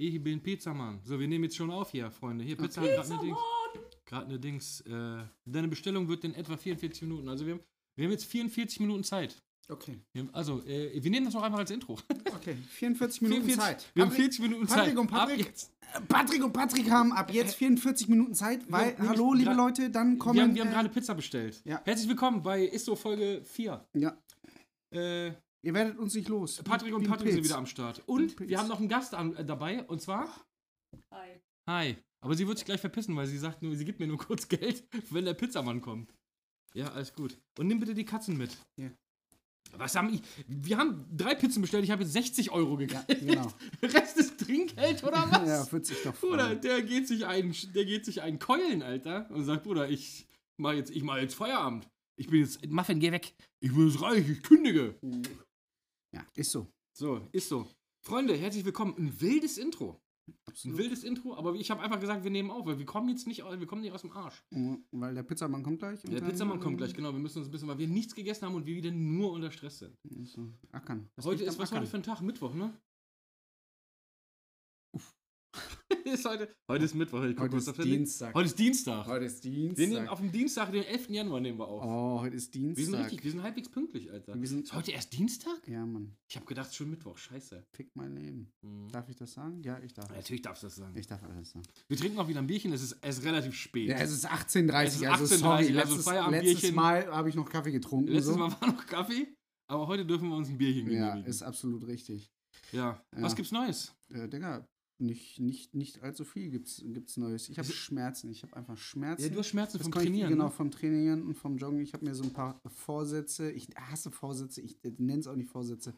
Ich bin Pizzamann. So, wir nehmen jetzt schon auf hier, Freunde. Hier, Pizza, Okay, gerade eine Dings. Gerade eine Dings. Äh, deine Bestellung wird in etwa 44 Minuten. Also wir haben, wir haben jetzt 44 Minuten Zeit. Okay. Wir also, äh, wir nehmen das auch einfach als Intro. Okay. 44 Minuten 44 Zeit. Wir haben Patrick- 40 Minuten Zeit. Patrick und Patrick, äh, Patrick und Patrick haben ab jetzt 44 Minuten Zeit, weil, nämlich hallo, liebe Leute, dann kommen. Wir haben, wir haben äh, gerade Pizza bestellt. ja. Herzlich willkommen bei Isso Folge 4. ja, Äh, ihr werdet uns nicht los. Patrick und Patrick sind wieder am Start. Und wir haben noch einen Gast an, äh, dabei, und zwar. Hi. Hi. Aber sie wird sich gleich verpissen, weil sie sagt nur, sie gibt mir nur kurz Geld, wenn der Pizzamann kommt. Ja, alles gut. Und nimm bitte die Katzen mit. Ja. Was haben ich? Wir haben drei Pizzen bestellt, ich habe jetzt 60 Euro Ja, gekriegt. genau. Rest ist Trinkgeld oder was? ja, wird sich doch Bruder, der geht sich einen, der geht sich einen Keulen, Alter, und sagt, Bruder, ich mach jetzt, ich mach jetzt Feierabend. Ich bin jetzt, Muffin, geh weg. Ich bin jetzt reich, ich kündige. Ja, ist so. So, ist so. Freunde, herzlich willkommen. Ein wildes Intro. Ein Absolut. wildes Intro, aber ich habe einfach gesagt, wir nehmen auf, weil wir kommen jetzt nicht, aus- wir kommen nicht aus dem Arsch. Mhm, Weil der Pizzamann kommt gleich. Der Pizzamann kommt gleich, genau. Wir müssen uns ein bisschen, weil wir nichts gegessen haben und wir wieder nur unter Stress sind. So. Ackern. Das heute ist was Ackern. heute für ein Tag? Mittwoch, ne? ist heute, heute ist Mittwoch. Ich Heute ist Dienstag. Heute ist Dienstag. Heute ist Wir nehmen Dienstag. auf dem Dienstag, den 11. Januar nehmen wir auf. Oh, heute ist Dienstag. wir sind richtig, wir sind halbwegs pünktlich, Alter. Wir sind- ist heute erst Dienstag? Ja, Mann. Ich habe gedacht, schon Mittwoch. Scheiße. Fick mein Leben. Hm. Darf ich das sagen? Ja, ich darf. Natürlich darfst du das sagen. Ich darf alles sagen. Wir trinken auch wieder ein Bierchen, es ist, es ist relativ spät. Ja, es ist 18.30 Es ist also 18:30, sorry. also Letztes, Feierabendbierchen. letztes Mal habe ich noch Kaffee getrunken. Letztes so. Mal war noch Kaffee, aber heute dürfen wir uns ein Bierchen Ja, genehmigen. ist absolut richtig. ja. Ja. Was gibt's Neues? Äh, Digga, nicht, nicht, nicht allzu viel gibt's, gibt's Neues. Ich habe Ist- Schmerzen. Ich habe einfach Schmerzen. Ja, du hast Schmerzen Das vom kann ich- Trainieren. Genau, ne? vom Trainieren und vom Joggen. Ich habe mir so ein paar Vorsätze. Ich hasse Vorsätze. Ich nenne es auch nicht Vorsätze.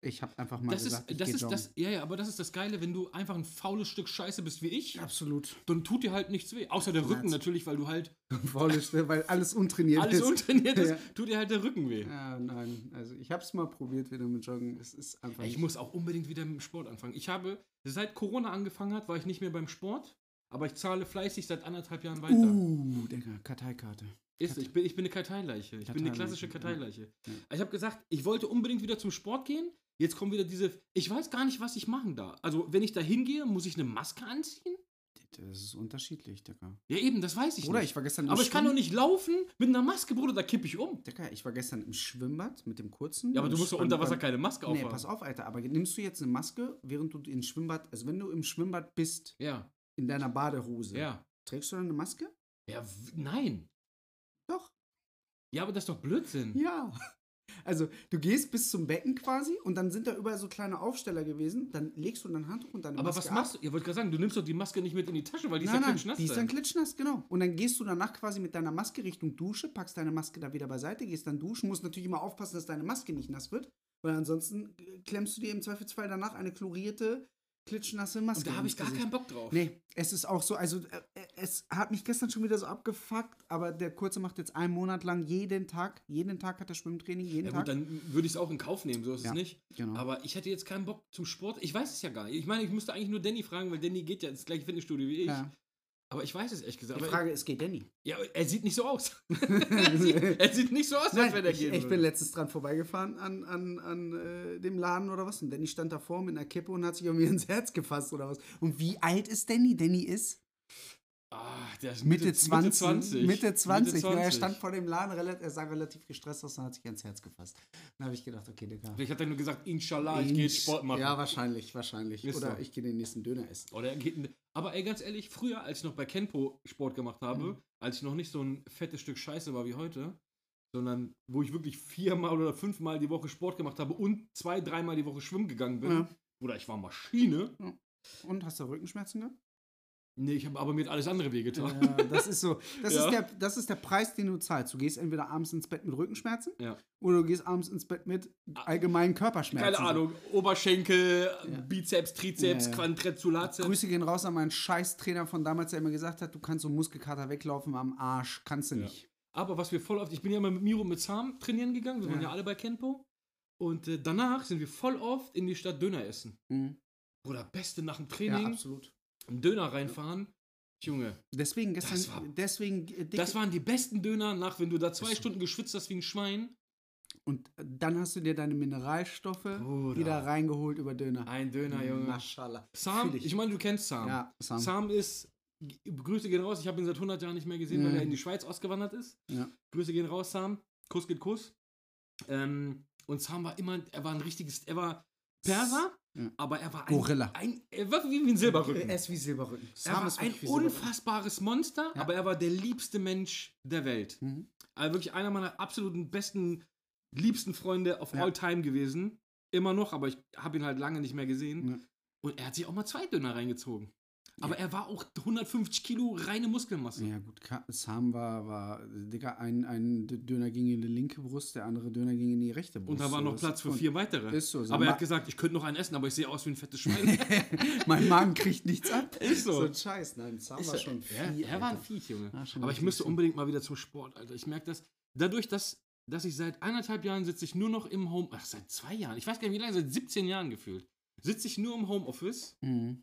Ich habe einfach mal Das gesagt, ist, ich das ist joggen. das, ja, ja, aber das ist das Geile, wenn du einfach ein faules Stück Scheiße bist wie ich, Absolut. dann tut dir halt nichts weh. Außer der Rücken natürlich, weil du halt Faules, weil alles untrainiert alles ist. untrainiert ist, Ja. tut dir halt der Rücken weh. Ja, nein. Also ich habe es mal probiert wieder mit Joggen. Es ist einfach. Ich muss auch unbedingt wieder mit dem Sport anfangen. Ich habe, seit Corona angefangen hat, war ich nicht mehr beim Sport, aber ich zahle fleißig seit anderthalb Jahren weiter. Uh, Digga, Karteikarte. Ist, ich, bin, ich bin eine Karteileiche. Ich bin eine klassische Karteileiche, ja. Ich habe gesagt, ich wollte unbedingt wieder zum Sport gehen. Jetzt kommen wieder diese. Ich weiß gar nicht, was ich machen da. Also, wenn ich da hingehe, muss ich eine Maske anziehen? Das ist unterschiedlich, Digga. Ja, eben, das weiß ich Bruder, nicht. ich war gestern im Aber ich kann doch nicht laufen mit einer Maske, Bruder, da kippe ich um. Digga, ich war gestern im Schwimmbad mit dem kurzen. Ja, aber du musst doch unter Wasser keine Maske Nee, aufhaben. pass auf, Alter. Aber nimmst du jetzt eine Maske, während du im Schwimmbad, also wenn du im Schwimmbad bist, Ja, in deiner Badehose, ja. trägst du dann eine Maske? Ja, nein. Doch. Ja, aber das ist doch Blödsinn. Ja. Also, du gehst bis zum Becken quasi und dann sind da überall so kleine Aufsteller gewesen. Dann legst du dein Handtuch und deine aber Maske was machst du? Ja, wollte gerade sagen, du nimmst doch die Maske nicht mit in die Tasche, weil die ist nein, ja nein, klitschnass. die ist dann. dann klitschnass, genau. Und dann gehst du danach quasi mit deiner Maske Richtung Dusche, packst deine Maske da wieder beiseite, gehst dann duschen, musst natürlich immer aufpassen, dass deine Maske nicht nass wird, weil ansonsten äh, klemmst du dir im Zweifelsfall danach eine chlorierte, klitschnasse Maske. Und da habe ich gar Gesicht. keinen Bock drauf. Nee, es ist auch so, also äh, äh, es hat mich gestern schon wieder so abgefuckt, aber der Kurze macht jetzt einen Monat lang jeden Tag, jeden Tag hat er Schwimmtraining, jeden Ja Tag. gut, dann würde ich es auch in Kauf nehmen, so ist Ja, es nicht. genau. Aber ich hätte jetzt keinen Bock zum Sport. Ich weiß es ja gar nicht. Ich meine, ich müsste eigentlich nur Danny fragen, weil Danny geht ja ins gleiche Fitnessstudio wie ich. ja. Aber ich weiß es ehrlich gesagt. Die Frage ist, geht Danny? ja, er sieht nicht so aus. er, sieht, er sieht nicht so aus, als wenn er ich, gehen ich bin letztens dran vorbeigefahren an, an, an äh, dem Laden oder was. Und Danny stand davor mit einer Kippe und hat sich irgendwie ins Herz gefasst oder was. Und wie alt ist Danny? Danny ist Ah, der ist Mitte, Mitte, 20. 20. Mitte 20. Mitte Ja, er 20. stand vor dem Laden, er sah relativ gestresst aus und hat sich ans Herz gefasst. Dann habe ich gedacht, okay, Digga. Vielleicht hat er nur gesagt, Inshallah, ich gehe jetzt Sport machen. Ja, wahrscheinlich, wahrscheinlich. Ist Oder so. ich gehe den nächsten Döner essen. Oder er geht in- aber ey, ganz ehrlich, früher, als ich noch bei Kenpo Sport gemacht habe, Mhm. als ich noch nicht so ein fettes Stück Scheiße war wie heute, sondern wo ich wirklich viermal oder fünfmal die Woche Sport gemacht habe und zwei, dreimal die Woche schwimmen gegangen bin, Ja. oder ich war Maschine. Und hast du Rückenschmerzen gehabt? Nee, ich habe aber mir alles andere wehgetan. Ja, das ist so. Das, Ja. ist der, das ist der Preis, den du zahlst. Du gehst entweder abends ins Bett mit Rückenschmerzen Ja. oder du gehst abends ins Bett mit allgemeinen Körperschmerzen. Keine Ahnung, Oberschenkel, Ja. Bizeps, Trizeps, Ja, ja. Quadrizeps. Grüße gehen raus an meinen Scheißtrainer von damals, der immer gesagt hat, du kannst so Muskelkater weglaufen am Arsch. Kannst du Ja. nicht. Aber was wir voll oft, ich bin ja mal mit Miro und mit Sam trainieren gegangen, wir waren Ja. ja alle bei Kenpo. Und äh, danach sind wir voll oft in die Stadt Döner essen. Mhm. Oder Beste nach dem Ja, Training, absolut. Einen Döner reinfahren. Junge, Deswegen gestern, Das war- deswegen, äh, dicke- das waren die besten Döner nach, wenn du da zwei Stunden geschwitzt hast wie ein Schwein. Und dann hast du dir deine Mineralstoffe Bruder. wieder reingeholt über Döner. Ein Döner, Junge. Maschallah. Sam, ich, meine, du kennst Sam. Ja, Sam. Sam ist, Grüße gehen raus, ich habe ihn seit 100 Jahren nicht mehr gesehen, weil Mhm. er in die Schweiz ausgewandert ist. Ja. Grüße gehen raus, Sam. Kuss geht Kuss. Ähm, und Sam war immer, er war ein richtiges, er war Perser, Ja. aber er war ein, Gorilla. Ein, er war wie, wie ein Silberrücken. Er ist wie Silberrücken. Er war ein unfassbares Monster, Ja. aber er war der liebste Mensch der Welt. Mhm. Also wirklich einer meiner absoluten besten, liebsten Freunde of Ja. all time gewesen. Immer noch, aber ich habe ihn halt lange nicht mehr gesehen. Ja. Und er hat sich auch mal zwei Döner reingezogen. Aber er war auch 150 Kilo reine Muskelmasse. Ja, gut, Sam war, war Digga, ein, ein Döner ging in die linke Brust, der andere Döner ging in die rechte Brust. Und da war noch ist- Platz für vier weitere. Ist so. aber er hat gesagt, ich könnte noch einen essen, aber ich sehe aus wie ein fettes Schwein. mein Magen kriegt nichts ab. Ist so. So ein Scheiß. Nein, Sam war schon ja, viel, er war ein. Viech, Junge. Ja, schon aber ich müsste unbedingt mal wieder zum Sport, Alter. Ich merke das. Dadurch, dass, dass ich seit anderthalb Jahren sitze ich nur noch im Home. Ach, seit zwei Jahren. Ich weiß gar nicht, wie lange, seit 17 Jahren gefühlt. Sitze ich nur im Homeoffice. Mhm.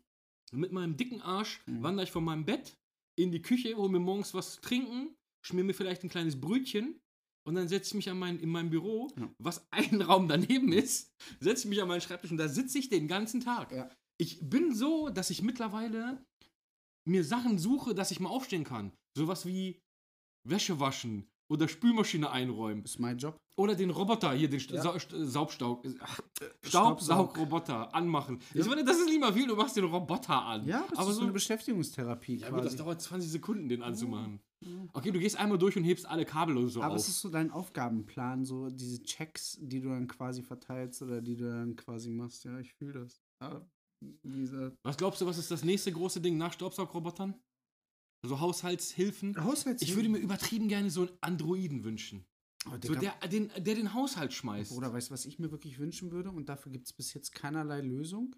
Mit meinem dicken Arsch Mhm. wandere ich von meinem Bett in die Küche, hole mir morgens was zu trinken, schmier mir vielleicht ein kleines Brötchen und dann setze ich mich an mein, in mein Büro, Ja. was ein Raum daneben ist, setze ich mich an meinen Schreibtisch und da sitze ich den ganzen Tag. Ja. Ich bin so, dass ich mittlerweile mir Sachen suche, dass ich mal aufstehen kann. Sowas wie Wäsche waschen oder Spülmaschine einräumen Ist mein Job. oder den Roboter hier, den Ja. Sa Saubstaub, ach, Staubsaug. Staubsaugroboter anmachen. Ja. Ich meine, das ist nicht mal viel, du machst den Roboter an. Ja, das aber ist so eine Beschäftigungstherapie ja gut, das quasi. dauert 20 Sekunden, den anzumachen. Okay, du gehst einmal durch und hebst alle Kabel und so Aber auf. es ist so dein Aufgabenplan, so diese Checks, die du dann quasi verteilst oder die du dann quasi machst. Ja, ich fühle das. Diese was glaubst du, was ist das nächste große Ding nach Staubsaugrobotern? Also Haushaltshilfen. Haushalts Ich würde mir übertrieben gerne so einen Androiden wünschen. oh, So Digga, der, den, der den Haushalt schmeißt. Oder weißt du, was ich mir wirklich wünschen würde? Und dafür gibt es bis jetzt keinerlei Lösung.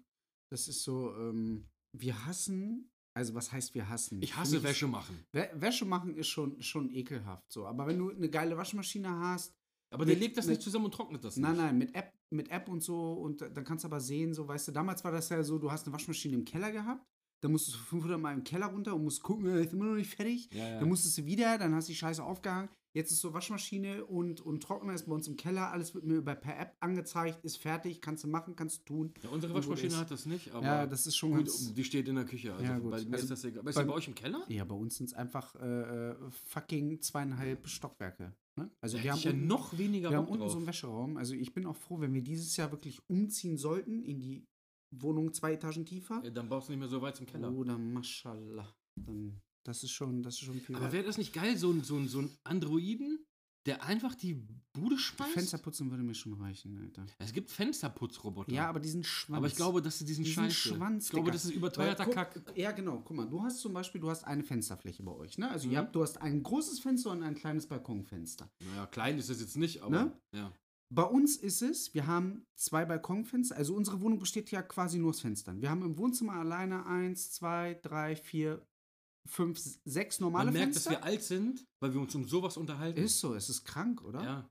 Das ist so, ähm, wir hassen, also was heißt wir hassen? ich hasse Wäsche machen. Wä Wäsche machen ist schon, schon ekelhaft so. Aber wenn du eine geile Waschmaschine hast, Aber der Mit- legt das mit- nicht zusammen und trocknet das nein, nicht. nein, mit App, mit App und so und dann kannst du aber sehen, so, weißt du, damals war das ja so, du hast eine Waschmaschine im Keller gehabt, dann musstest du 500 Mal im Keller runter und musst gucken, äh, ist immer noch nicht fertig. Ja, ja. Dann musstest du wieder, dann hast du die Scheiße aufgehangen. Jetzt ist so Waschmaschine und, und Trockner ist bei uns im Keller. Alles wird mir über per App angezeigt, ist fertig, kannst du machen, kannst du tun. ja, unsere Waschmaschine hat das nicht, aber ja, das ist schon gut, ganz. die steht in der Küche. Also Ja, bei mir Also ist das egal. Ist bei- bei euch im Keller? Ja, bei uns sind es einfach äh, äh, fucking zweieinhalb Stockwerke. Ne? Also Da wir haben, ja unten, noch weniger wir haben unten drauf. so einen Wäscheraum. Also ich bin auch froh, wenn wir dieses Jahr wirklich umziehen sollten in die Wohnung zwei Etagen tiefer. Ja, dann brauchst du nicht mehr so weit zum Keller. Oder Maschallah. Dann, das ist schon, das ist schon viel. Aber wäre das nicht geil, so ein, so, ein, so ein Androiden, der einfach die Bude schmeißt? Fenster putzen würde mir schon reichen, Alter. Es gibt Fensterputzroboter. Ja, aber diesen Schwanz. aber ich glaube, dass sie diesen Diesen. Schwanz, ich glaube, das ist überteuerter Weil, Kack. Ja, genau. Guck mal, du hast zum Beispiel, du hast eine Fensterfläche bei euch, ne? Also Mhm. ihr habt, du hast ein großes Fenster und ein kleines Balkonfenster. Naja, klein ist es jetzt nicht, aber. Ne? Ja. Bei uns ist es, wir haben zwei Balkonfenster, also unsere Wohnung besteht ja quasi nur aus Fenstern. Wir haben im Wohnzimmer alleine eins, zwei, drei, vier, fünf, sechs normale Man merkt, Fenster. dass wir alt sind, weil wir uns um sowas unterhalten. ist so, es ist krank, oder? Ja.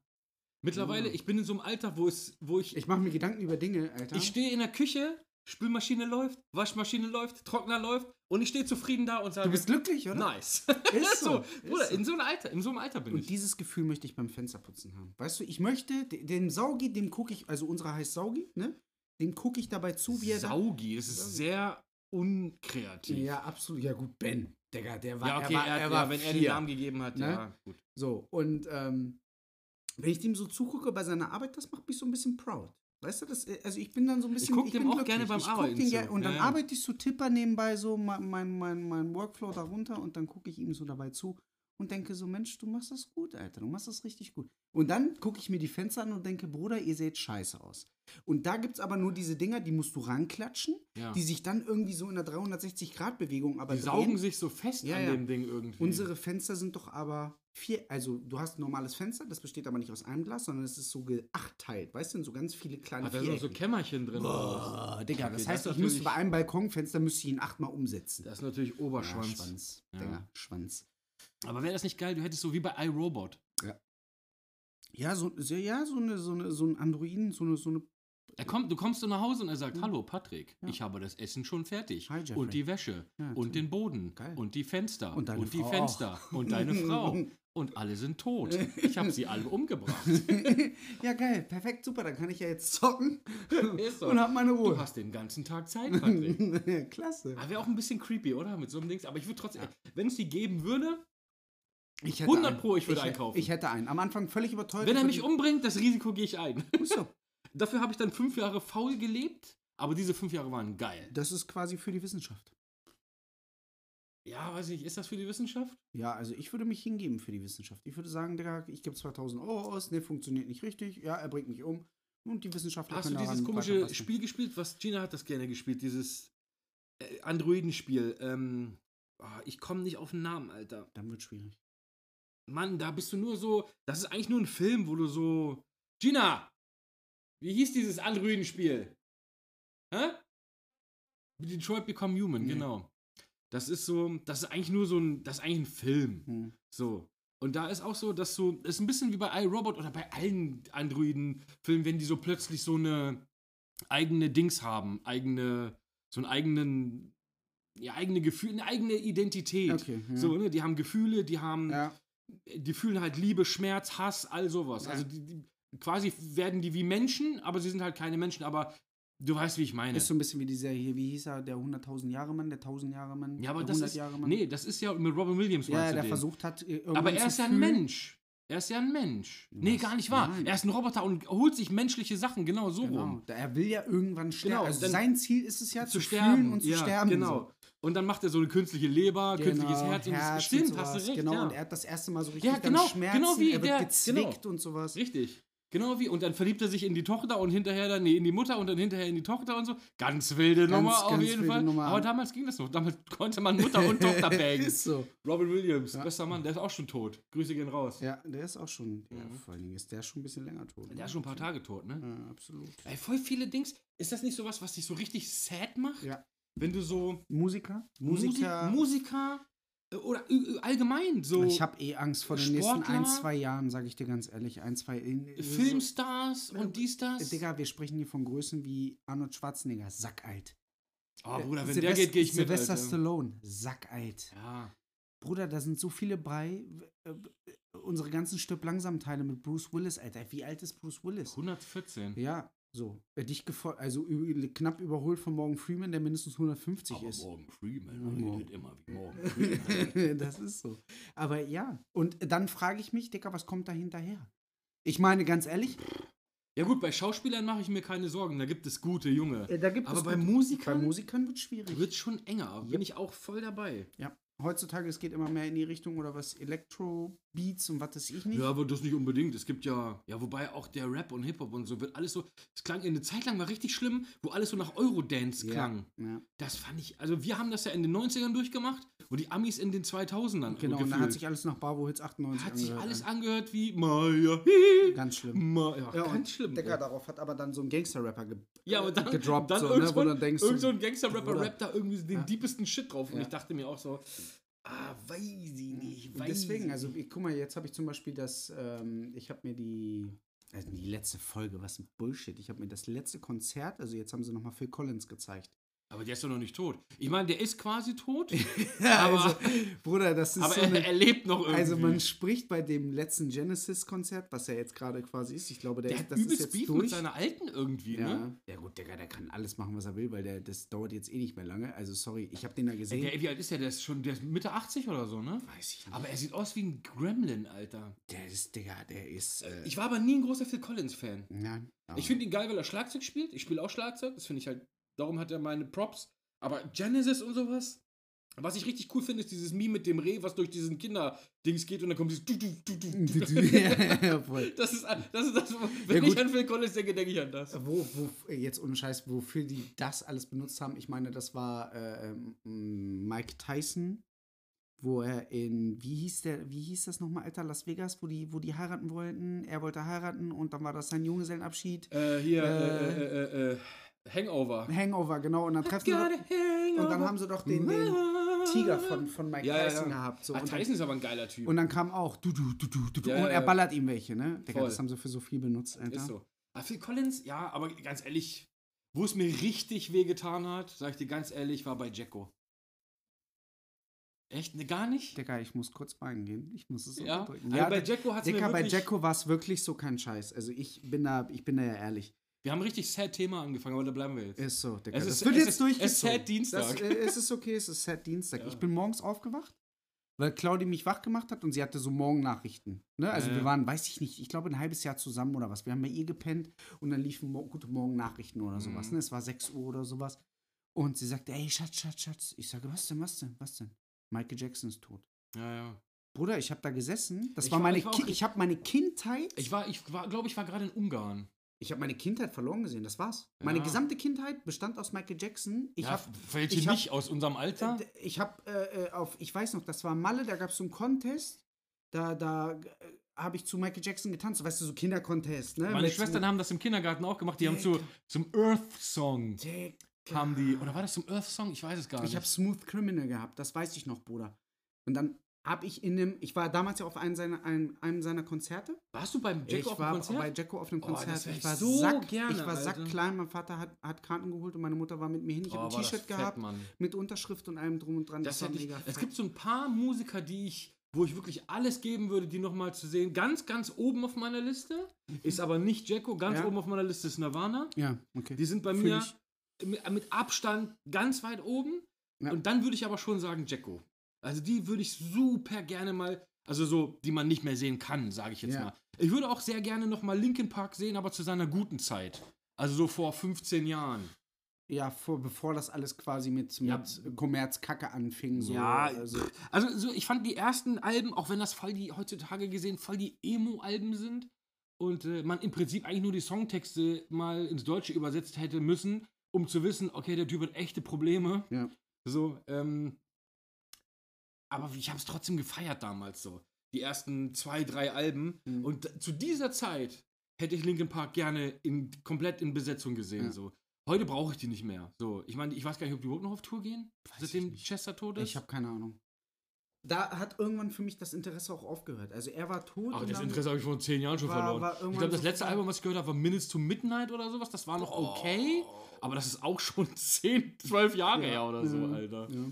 Mittlerweile, Ja. ich bin in so einem Alter, wo es, wo ich. Ich mache mir Gedanken über Dinge, Alter. Ich stehe in der Küche, Spülmaschine läuft, Waschmaschine läuft, Trockner läuft und ich stehe zufrieden da und sage, du bist glücklich, oder? nice. Ist so, so, Bruder, ist so. in so einem Alter, in so einem Alter bin Und ich. dieses Gefühl möchte ich beim Fensterputzen haben. Weißt du, ich möchte, de- dem Saugi, dem gucke ich, also unserer heißt Saugi, ne? Dem gucke ich dabei zu, wie er. Saugi, das ist sehr unkreativ. Ja, absolut. Ja, gut, Ben. Digga, der war, Ja, okay, er war, er, er ja, war wenn er vier. den Namen gegeben hat, Ne? ja, gut. So, und ähm, wenn ich dem so zugucke bei seiner Arbeit, das macht mich so ein bisschen proud. Weißt du, das, äh, also ich bin dann so ein bisschen. guck dem bin auch glücklich. gerne beim Ich Arbeiten zu. ger- Und Ja, dann ja. arbeite ich so Tipper nebenbei so mein, mein, mein, mein Workflow darunter und dann gucke ich ihm so dabei zu und denke so, Mensch, du machst das gut, Alter, du machst das richtig gut. Und dann gucke ich mir die Fenster an und denke, Bruder, ihr seht scheiße aus. Und da gibt es aber nur diese Dinger, die musst du ranklatschen, Ja. die sich dann irgendwie so in einer 360-Grad-Bewegung aber Die drehen. saugen sich so fest Ja, an ja. dem Ding irgendwie. Unsere Fenster sind doch aber vier, also du hast ein normales Fenster, das besteht aber nicht aus einem Glas, sondern es ist so geachtteilt, weißt du, so ganz viele kleine Hat da sind so. Kämmerchen drin. Boah, Digga, das das heißt, ist ich müsste bei einem Balkonfenster müsste ich ihn achtmal umsetzen. Das ist natürlich Oberschwanz. Schwanz. Digga, Schwanz. Aber wäre das nicht geil? Du hättest so wie bei iRobot. Ja, so, so, ja, so, eine, so, eine, so ein Androiden, so eine, so eine Er kommt, du kommst so nach Hause und er sagt, Ja. hallo Patrick, Ja. ich habe das Essen schon fertig. Hi, und die Wäsche. Ja, und den Boden. Geil. Und die Fenster. Und deine die Frau Fenster. Und deine Frau. und alle sind tot. Ich habe sie alle umgebracht. ja, geil, perfekt, super. Dann kann ich ja jetzt zocken Ist so. und hab meine Du Ruhe. hast den ganzen Tag Zeit, Patrick. Klasse. Aber wäre auch ein bisschen creepy, oder? Mit so einem Dings. Aber ich würde trotzdem, wenn es die geben würde, Ich 100 einen. Pro, ich würde ich, einkaufen. Ich hätte einen. Am Anfang völlig überteuert. wenn er Ich mich umbringt, das Risiko gehe ich ein. So. Dafür habe ich dann fünf Jahre faul gelebt, aber diese fünf Jahre waren geil. Das ist quasi für die Wissenschaft. Ja, weiß nicht, ist das für die Wissenschaft? Ja, also ich würde mich hingeben für die Wissenschaft. Ich würde sagen, Digga, ich gebe 2000 Euro aus, ne, funktioniert nicht richtig, ja, er bringt mich um. Und die Wissenschaftler Hast du dieses komische. Spiel gespielt? Was Gina hat das gerne gespielt, dieses äh, Androidenspiel. Ähm, ah, ich komme nicht auf den Namen, Alter. Dann wird schwierig. Mann, da bist du nur so. Das ist eigentlich nur ein Film, wo du so. Gina! Wie hieß dieses Androidenspiel? Hä? Detroit Become Human, Nee. genau. Das ist so. Das ist eigentlich nur so ein. Das ist eigentlich ein Film. Hm. So. Und da ist auch so, dass so, das ist ein bisschen wie bei iRobot oder bei allen Androiden-Filmen, wenn die so plötzlich so eine eigene Dings haben, eigene, so einen eigenen, ja, eigene Gefühle, eine eigene Identität. Okay, ja. So, ne, die haben Gefühle, die haben, Ja, die fühlen halt Liebe, Schmerz, Hass, all sowas. Ja. Also die, die, quasi werden die wie Menschen, aber sie sind halt keine Menschen, aber du weißt, wie ich meine. ist so ein bisschen wie dieser hier, wie hieß er, der 100.000 Jahre Mann, der 1000 Jahre Mann, ja, aber der das ist, Jahre Mann. nee, das ist ja mit Robin Williams ja, der den. versucht hat, äh, Aber er ist ja ein. Mensch. Er ist ja ein Mensch. Nee, Was? gar nicht wahr. Nein. Er ist ein Roboter und holt sich menschliche Sachen, genau so Genau. rum. Er will ja irgendwann sterben. Genau, also sein Ziel ist es ja Zu zu, sterben fühlen und zu ja, sterben. Genau. Und dann macht er so eine künstliche Leber, So. künstliches Herz und das stimmt, hast du recht. Genau, ja. und er hat das erste Mal so richtig Ja, genau, dann Schmerzen, genau wie er wird der- gezwickt genau. und sowas. Richtig. Genau wie, und dann verliebt er sich in die Tochter und hinterher dann, nee, in die Mutter und dann hinterher in die Tochter und so. Ganz wilde Ganz, Nummer auf ganz jeden wilde Fall. Nummer. Aber damals ging das noch. Damals konnte man Mutter und Tochter bangen. ist so. Robin Williams, Ja. bester Mann, der ist auch schon tot. Grüße gehen raus. Ja, der ist auch schon, ja, Mhm. vor allen Dingen ist der schon ein bisschen länger tot. Der ist schon ein paar Tage tot, ne? Ja, absolut. Ey, voll viele Dings. Ist das nicht sowas, was dich so richtig sad macht? Ja. Wenn du so Musiker? Musiker, Musiker äh, oder äh, äh, allgemein so Ich habe eh Angst vor den nächsten Sportler? ein, zwei Jahren, sage ich dir ganz ehrlich. Ein, zwei. Filmstars und dies, So, das. Digga, wir sprechen hier von Größen wie Arnold Schwarzenegger, sackalt. oh, Bruder, wenn Sylvester, der geht, gehe ich mit. Sylvester. Stallone, sackalt. Ja. Bruder, da sind so viele bei. Unsere ganzen Stirb langsam Teile mit Bruce Willis, Alter. Wie alt ist Bruce Willis? 114. Ja, so. Äh, Dich gefol- also knapp überholt von Morgan Freeman, der mindestens 150 Aber ist. Morgan Freeman Ja, redet immer wie Morgan Freeman. das ist so. Aber ja. Und dann frage ich mich, Dicker, was kommt da hinterher? Ich meine, ganz ehrlich, ja gut, bei Schauspielern mache ich mir keine Sorgen. Da gibt es gute Junge. äh, da gibt Aber es bei gute- Musikern bei Musikern wird es schwierig. wird schon enger. Bin ich auch voll dabei. Ja. Heutzutage, es geht immer mehr in die Richtung oder was Elektro-Beats und was weiß ich nicht. Ja, aber das nicht unbedingt. Es gibt ja, ja, wobei auch der Rap und Hip-Hop und so wird alles so. Es klang eine Zeit lang mal richtig schlimm, wo alles so nach Eurodance Ja, klang. Ja. Das fand ich, also wir haben das ja in den 90ern durchgemacht und die Amis in den 2000ern. Genau, und dann hat sich alles nach Bravo Hits 98 Hat sich angehört. alles angehört wie Maya. Ganz schlimm. Ma ja, Ja, ganz schlimm. Ey. darauf hat aber dann so ein Gangster-Rapper ge Ja, aber dann, gedroppt, dann so, ne, wo du denkst, irgend so ein Gangster-Rapper rappt da irgendwie den Ja. deepesten Shit drauf und ich dachte mir auch so, ah, weiß ich nicht, Und weiß deswegen, also nicht. ich, guck mal, jetzt habe ich zum Beispiel das, ähm, ich habe mir die, also die letzte Folge, was ein Bullshit, ich habe mir das letzte Konzert, also jetzt haben sie nochmal Phil Collins gezeigt. Aber der ist doch noch nicht tot. Ich meine, der ist quasi tot, aber, Aber- Bruder, das ist aber so er, eine, er lebt noch irgendwie. also man spricht bei dem letzten Genesis-Konzert, was ja jetzt gerade quasi ist, ich glaube, der, der ist, hat das ist übelst jetzt Beef durch. mit seiner Alten irgendwie, ja. ne? ja gut, Digga, der kann alles machen, was er will, weil der, das dauert jetzt eh nicht mehr lange. Also sorry, ich habe den da gesehen. Der, wie alt ist der? Der ist schon der ist Mitte 80 oder so, ne? Weiß ich nicht. Aber er sieht aus wie ein Gremlin, Alter. der ist, Digga, der ist. Äh, Ich war aber nie ein großer Phil Collins-Fan. ja, Ich finde ihn geil, weil er Schlagzeug spielt. Ich spiele auch Schlagzeug. Das finde ich halt. Darum hat er meine Props. Aber Genesis und sowas. Was ich richtig cool finde, ist dieses Meme mit dem Reh, was durch diesen Kinderdings geht und dann kommt dieses du, du, du, du, du. ja, voll. Das ist, das ist das, wenn Ja, ich an Phil Collins denke, denke ich an das. Wo, wo, jetzt ohne Scheiß, wofür die das alles benutzt haben, ich meine, das war äh, ähm, Mike Tyson, wo er in, wie hieß der, wie hieß das nochmal, Alter, Las Vegas, wo die, wo die heiraten wollten, er wollte heiraten und dann war das sein Junggesellenabschied. Äh, hier, Äh, äh, äh, äh, äh, Hangover. Hangover, genau, und dann treffen sie doch, und dann haben sie doch den, den Tiger von, von Mike Ja, ja, Tyson ja. gehabt. So, dann, Tyson ist aber ein geiler Typ. und dann kam auch du, du, du, du, du, Ja, und ja, er ja. ballert ihm welche, ne? Digga, das haben sie für so viel benutzt, Alter. Ist so. Ah, Phil Collins, ja, aber ganz ehrlich, wo es mir richtig wehgetan hat, sag ich dir ganz ehrlich, war bei Jacko. Echt? Ne, gar nicht? Digga, ich muss kurz weinen gehen. Ich muss es Ja, unterdrücken. also bei Di- Jacko hat es mir Dicker, bei wirklich... Jacko war es wirklich so kein Scheiß. Also ich bin da, ich bin da ja ehrlich. Wir haben richtig sad Thema angefangen, aber da bleiben wir jetzt. Ist so, Digga. Es ist- wird es jetzt ist- durchgezogen. es ist Sad Dienstag. Das, äh, es ist okay, es ist Sad Dienstag. Ja. Ich bin morgens aufgewacht, weil Claudi mich wach gemacht hat und sie hatte so Morgennachrichten. Ne? Also Ja, wir waren, weiß ich nicht, ich glaube ein halbes Jahr zusammen oder was. Wir haben bei ihr gepennt und dann liefen Mo Gute Morgen Nachrichten oder sowas. Mhm. Ne? Es war 6 Uhr oder sowas. Und sie sagte, ey, Schatz, Schatz, Schatz. Ich sage, was denn, was denn, was denn? Michael Jackson ist tot. Ja, ja. Bruder, ich habe da gesessen. Das Ich war meine, ich war Ki auch- ich habe meine Kindheit. Ich war, ich war, glaube ich, war gerade in Ungarn. Ich habe meine Kindheit verloren gesehen, das war's. Meine Ja. gesamte Kindheit bestand aus Michael Jackson. Ich ja, habe welche ich hab- nicht aus unserem Alter? Äh, Ich habe äh, äh, auf, ich weiß noch, das war Malle, da gab es so einen Contest. Da, da äh, habe ich zu Michael Jackson getanzt. Weißt du, so Kindercontest, ne? Meine Mit- Schwestern haben das im Kindergarten auch gemacht. Die haben zu, zum Earth-Song Digga. haben die. Oder war das zum Earth-Song? Ich weiß es gar nicht. Ich habe Smooth Criminal gehabt, das weiß ich noch, Bruder. Und dann habe ich in einem, ich war damals ja auf einem seiner, einem, einem seiner Konzerte. Warst du beim Jacko ich auf dem war Konzert? bei Jacko auf einem Oh, das Konzert. wär ich ich war so sack, gerne, ich war Alter. sackklein. Mein Vater hat, hat Karten geholt und meine Mutter war mit mir hin. Ich Oh, habe ein war das T-Shirt gehabt Mann. mit Unterschrift und allem drum und dran. Das war hätte ich, es fett. gibt so ein paar Musiker, die ich, wo ich wirklich alles geben würde, die nochmal zu sehen. Ganz, ganz oben auf meiner Liste ist aber nicht Jacko. Ganz Ja. oben auf meiner Liste ist Nirvana. ja, okay. Die sind bei Fühl mir ich. mit, mit Abstand ganz weit oben. Ja. Und dann würde ich aber schon sagen Jacko. Also die würde ich super gerne mal, also so, die man nicht mehr sehen kann, sage ich jetzt Ja. mal. Ich würde auch sehr gerne noch mal Linkin Park sehen, aber zu seiner guten Zeit. Also so vor 15 Jahren. Ja, vor, bevor das alles quasi mit, Ja. mit Kommerzkacke anfing. So, Ja, also, Also so, ich fand die ersten Alben, auch wenn das voll die heutzutage gesehen voll die Emo-Alben sind und äh, man im Prinzip eigentlich nur die Songtexte mal ins Deutsche übersetzt hätte müssen, um zu wissen, okay, der Typ hat echte Probleme. Ja. So, ähm, aber ich habe es trotzdem gefeiert damals so. Die ersten zwei, drei Alben. Mhm. Und zu dieser Zeit hätte ich Linkin Park gerne in, komplett in Besetzung gesehen. Ja. So. Heute brauche ich die nicht mehr. So, ich meine, ich weiß gar nicht, ob die überhaupt noch auf Tour gehen, Weiß seitdem. Chester tot ist. ich habe keine Ahnung. Da hat irgendwann für mich das Interesse auch aufgehört. Also er war tot. Ach, das Interesse habe ich vor zehn Jahren schon war- verloren. war ich glaube, das letzte. Album, was ich gehört habe, war Minutes to Midnight oder sowas. Das war noch okay, aber das ist auch schon 10, 12 Jahre her oder so, ja, Alter. Ja.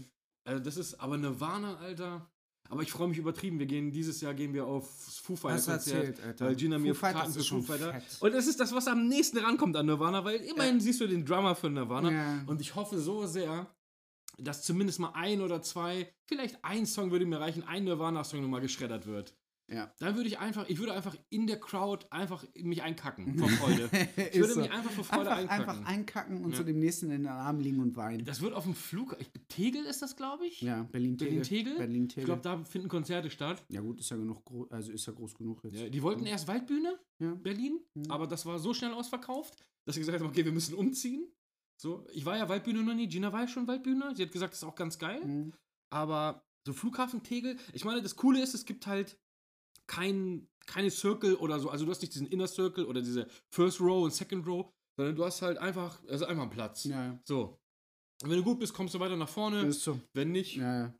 Also das ist aber Nirvana, Alter. Aber ich freue mich übertrieben. Wir gehen dieses Jahr gehen wir auf Foo Fighter Hast du Konzert, erzählt, Alter. weil Gina mir Foo Fighters Karten für Foo schon Fighter. fett. Und das ist das, was am nächsten rankommt an Nirvana, weil immerhin siehst du den Drummer von Nirvana. Ja. Und ich hoffe so sehr, dass zumindest mal ein oder zwei, vielleicht ein Song würde mir reichen, ein Nirvana-Song nochmal geschreddert wird. Ja. Dann würde ich einfach, ich würde einfach in der Crowd einfach mich einkacken vor Freude. Ich würde so. mich einfach vor Freude einfach, einkacken. einfach einkacken und Ja. zu dem nächsten in den Arm liegen und weinen. das wird auf dem Flug, Tegel ist das, glaube ich? Ja, Berlin-Tegel. Berlin-Tegel? Berlin-Tegel. Ich glaube, da finden Konzerte statt. ja gut, ist ja genug groß, also ist ja groß genug jetzt. Ja, die wollten erst Waldbühne. Berlin, Mhm. aber das war so schnell ausverkauft, dass sie gesagt haben, okay, wir müssen umziehen. So, ich war ja Waldbühne noch nie, Gina war ja schon Waldbühne, sie hat gesagt, das ist auch ganz geil. Mhm. Aber so Flughafen Tegel, ich meine, das Coole ist, es gibt halt kein, keine Circle oder so. Also du hast nicht diesen Inner Circle oder diese First Row und Second Row, sondern du hast halt einfach, also einfach einen Platz. Ja, ja. So. Und wenn du gut bist, kommst du weiter nach vorne. So. Wenn nicht, Ja, ja.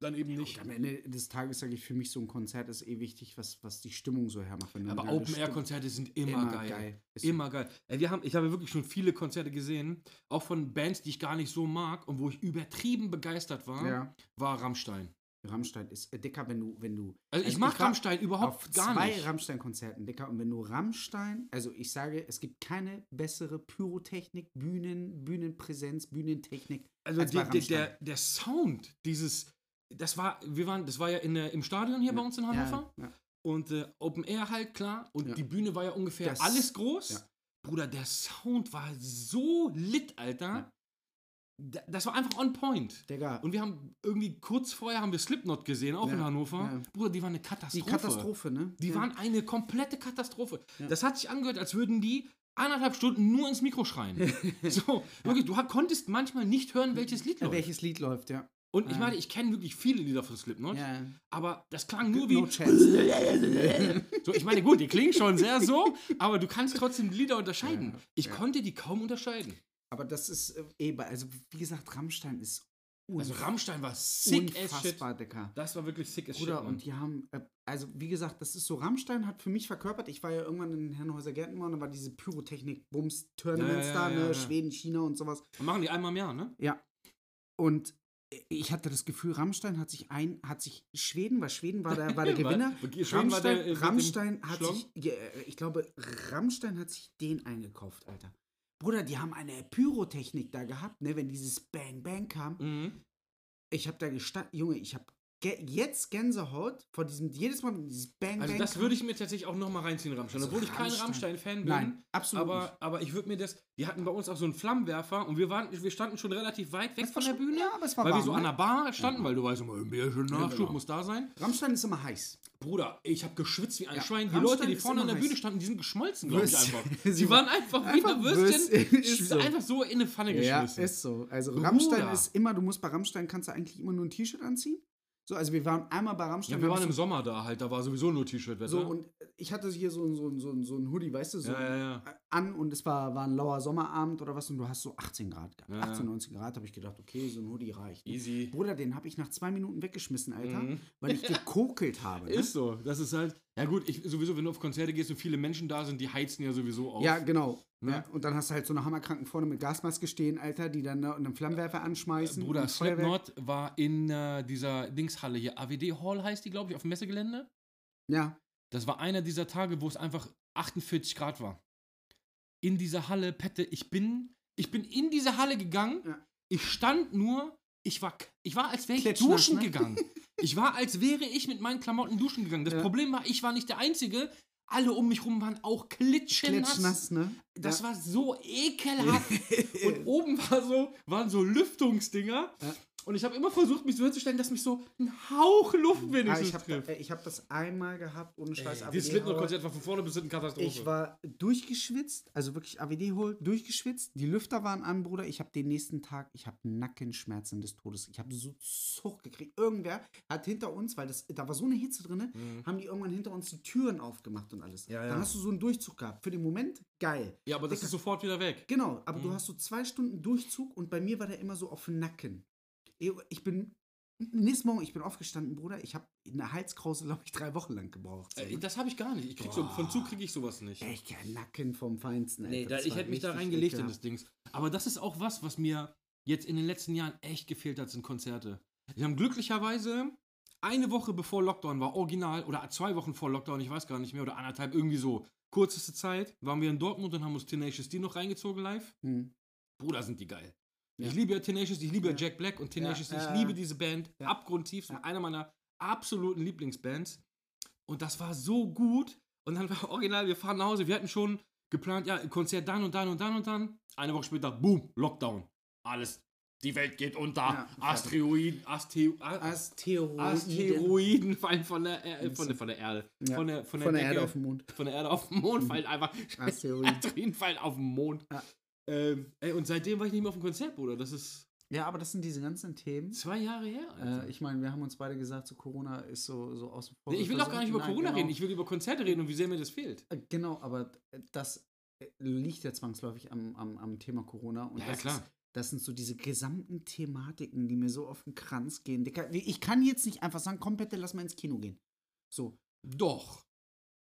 dann eben nicht. am Ende des Tages sage ich, für mich so ein Konzert ist eh wichtig, was, was die Stimmung so hermacht. Aber Open-Air-Konzerte sind immer, geil. Ist so. Immer geil. Wir haben, ich habe wirklich schon viele Konzerte gesehen, auch von Bands, die ich gar nicht so mag und wo ich übertrieben begeistert war, Ja. war Rammstein. Rammstein ist äh, dicker, wenn du, wenn du. Also, ich mag war Rammstein überhaupt gar zwei nicht. Rammstein-Konzerten, Dicker. Und wenn du Rammstein, also ich sage, es gibt keine bessere Pyrotechnik, Bühnen, Bühnenpräsenz, Bühnentechnik. Also als bei der, der, Sound, dieses, das war, wir waren, das war ja in, im Stadion hier bei uns in Hannover. Ja, ja. Und äh, Open Air halt, klar. Und Ja. die Bühne war ja ungefähr Das- alles groß. ja. Bruder, der Sound war so lit, Alter. Das war einfach on point. Digga, Und wir haben irgendwie kurz vorher haben wir Slipknot gesehen, auch Ja, in Hannover. ja. Bruder, die waren eine die Katastrophe. Katastrophe, ne? Die ja. waren eine komplette Katastrophe. Das hat sich angehört, als würden die anderthalb Stunden nur ins Mikro schreien. so, wirklich, du konntest manchmal nicht hören, welches Lied läuft. welches Lied läuft, ja. Und ich meine, ich kenne wirklich viele Lieder von Slipknot, aber das klang nur wie. No chance. so, ich meine, gut, die klingen schon sehr so, aber du kannst trotzdem die Lieder unterscheiden. Ich konnte die kaum unterscheiden. Aber das ist äh, eh, bei- also wie gesagt, Rammstein ist Also Rammstein war sick as shit. unfassbar, Dicker. Das war wirklich sick as Bruder, shit. Mann. und die haben, äh, also wie gesagt, das ist so, Rammstein hat für mich verkörpert, ich war ja irgendwann in Herrenhäuser Gärten und da war diese Pyrotechnik-Bums-Tournaments Ja, ja, da, ja, ne, ja. Schweden, China und sowas. Machen die einmal im Jahr, ne? Ja. Und ich hatte das Gefühl, Rammstein hat sich ein, hat sich Schweden, weil Schweden war der, war der Gewinner. Schweden war Rammstein, der, äh, Rammstein hat Schlong? sich, äh, ich glaube, Rammstein hat sich den eingekauft, Alter. Bruder, die haben eine Pyrotechnik da gehabt, ne, wenn dieses Bang Bang kam. Mhm. Ich habe da gestanden, Junge, ich habe jetzt Gänsehaut vor diesem, jedes Mal, dieses Bang Also Bang das würde ich mir tatsächlich auch nochmal reinziehen, Rammstein. Also Obwohl ich kein Rammstein. Rammstein-Fan bin. Nein, absolut aber, nicht. aber ich würde mir das. Die hatten bei uns auch so einen Flammenwerfer und wir waren, wir standen schon relativ weit weg Das von der schon- Bühne. ja, aber es war weil wir warm, so an ne? der Bar standen, weil du weißt immer, ein Bierchen Nachschub genau. muss da sein. Rammstein ist immer heiß. Bruder, ich habe geschwitzt wie ein Ja, Schwein. Die Rammstein Leute, die vorne an der Bühne heiß. standen, die sind geschmolzen, glaube ich einfach. Sie waren einfach wie eine Würstchen. Ist so. Einfach so in eine Pfanne Ja, geschmissen. ist so. Also. Rammstein ist immer, du musst bei Rammstein kannst du eigentlich immer nur ein T-Shirt anziehen. So, also wir waren einmal bei Rammstein. ja, wir waren im so, Sommer da halt, da war sowieso nur T-Shirt-Wetter. so und ich hatte hier so, ein- so, so, so ein Hoodie, weißt du, so ja, ja, ja. an und es war, war ein lauer Sommerabend oder was und du hast so 18 Grad, gehabt. Ja, 18, ja. 19 Grad, habe ich gedacht, okay, so ein Hoodie reicht. ne? Easy. Bruder, den habe ich nach zwei Minuten weggeschmissen, Alter, Mhm. weil ich gekokelt habe. Ne? Ist so. Das ist halt. Ja, gut, ich, sowieso, wenn du auf Konzerte gehst und viele Menschen da sind, die heizen ja sowieso auf. Ja, genau. Ne? Und dann hast du halt so eine Hammerkranken vorne mit Gasmaske stehen, Alter, die dann da einen Flammenwerfer anschmeißen. Bruder. Slipknot war in äh, dieser Dingshalle hier, AWD Hall heißt die, glaube ich, auf dem Messegelände. Ja, Das war einer dieser Tage, wo es einfach 48 Grad war. In dieser Halle, Pette, ich bin, ich bin in diese Halle gegangen, Ja. ich stand nur, ich war, ich war, als wäre ich Klitschnass, duschen ne? gegangen. Ich war, als wäre ich mit meinen Klamotten duschen gegangen. Das Ja. Problem war, ich war nicht der Einzige. Alle um mich rum waren auch klitschenass. klitschnass, ne? Das ja. war so ekelhaft. und oben war so, waren so Lüftungsdinger. Und ich habe immer versucht, mich so hinzustellen, dass mich so ein Hauch Luft wenigstens ich habe trifft. ich hab das einmal gehabt, ohne Scheiß. Ey, dieses Slipknot Hall. Konzert war von vorne bis hinten Katastrophe. Ich war durchgeschwitzt, also wirklich AWD Hall, durchgeschwitzt. Die Lüfter waren an, Bruder. Ich habe den nächsten Tag, ich habe Nackenschmerzen des Todes. Ich habe so Zug gekriegt. Irgendwer hat hinter uns, weil das, da war so eine Hitze drin, Mhm. haben die irgendwann hinter uns die Türen aufgemacht und alles. Ja, ja. Dann hast du so einen Durchzug gehabt. Für den Moment geil. ja, aber das Dicker. ist sofort wieder weg. Genau, aber du Mhm. hast so zwei Stunden Durchzug und bei mir war der immer so auf den Nacken. Ich bin, nächsten Morgen, ich bin aufgestanden, Bruder, ich habe eine Halskrause, glaube ich, drei Wochen lang gebraucht. So, Äh, das habe ich gar nicht. Ich krieg so, von Zug kriege ich sowas nicht. Echt, kein Nacken vom Feinsten. Nee, da, ich hätte mich da reingelegt in das Dings. Aber das ist auch was, was mir jetzt in den letzten Jahren echt gefehlt hat, sind Konzerte. Wir haben glücklicherweise eine Woche bevor Lockdown war, original, oder zwei Wochen vor Lockdown, ich weiß gar nicht mehr, oder anderthalb, irgendwie so, kürzeste Zeit, waren wir in Dortmund und haben uns Tenacious D noch reingezogen live. Hm. Bruder, sind die geil. Ich liebe ja Tenacious, ich liebe ja Ja. Jack Black und Tenacious ich liebe diese Band, abgrundtief, Ja. einer meiner absoluten Lieblingsbands. Und das war so gut. Und dann war original, wir fahren nach Hause, wir hatten schon geplant, ja, Konzert dann und dann und dann und dann. Eine Woche später, boom, Lockdown. Alles. Die Welt geht unter. Ja. Asteroiden, Asteo, A- Asteroiden. Asteroiden fallen von der, er von der, von der Erde. Ja, Von der, von der, Von der Erde auf den Mond. von der Erde auf den Mond fallen einfach Asteroiden. Asteroiden fallen auf den Mond. Ja. Ähm, ey, und seitdem war ich nicht mehr auf dem Konzert, Bruder. Das ist Ja, aber das sind diese ganzen Themen. zwei Jahre her. Alter. Äh, ich meine, wir haben uns beide gesagt, so Corona ist so, so außen vor. nee, ich will auch gar nicht über Nein, Corona genau. reden. Ich will über Konzerte reden und wie sehr mir das fehlt. Äh, Genau, aber äh, das äh, liegt ja zwangsläufig am, am, am Thema Corona. Und Ja, das klar. Ist, das sind so diese gesamten Thematiken, die mir so auf den Kranz gehen. Ich kann jetzt nicht einfach sagen, komm bitte, lass mal ins Kino gehen. So, Doch.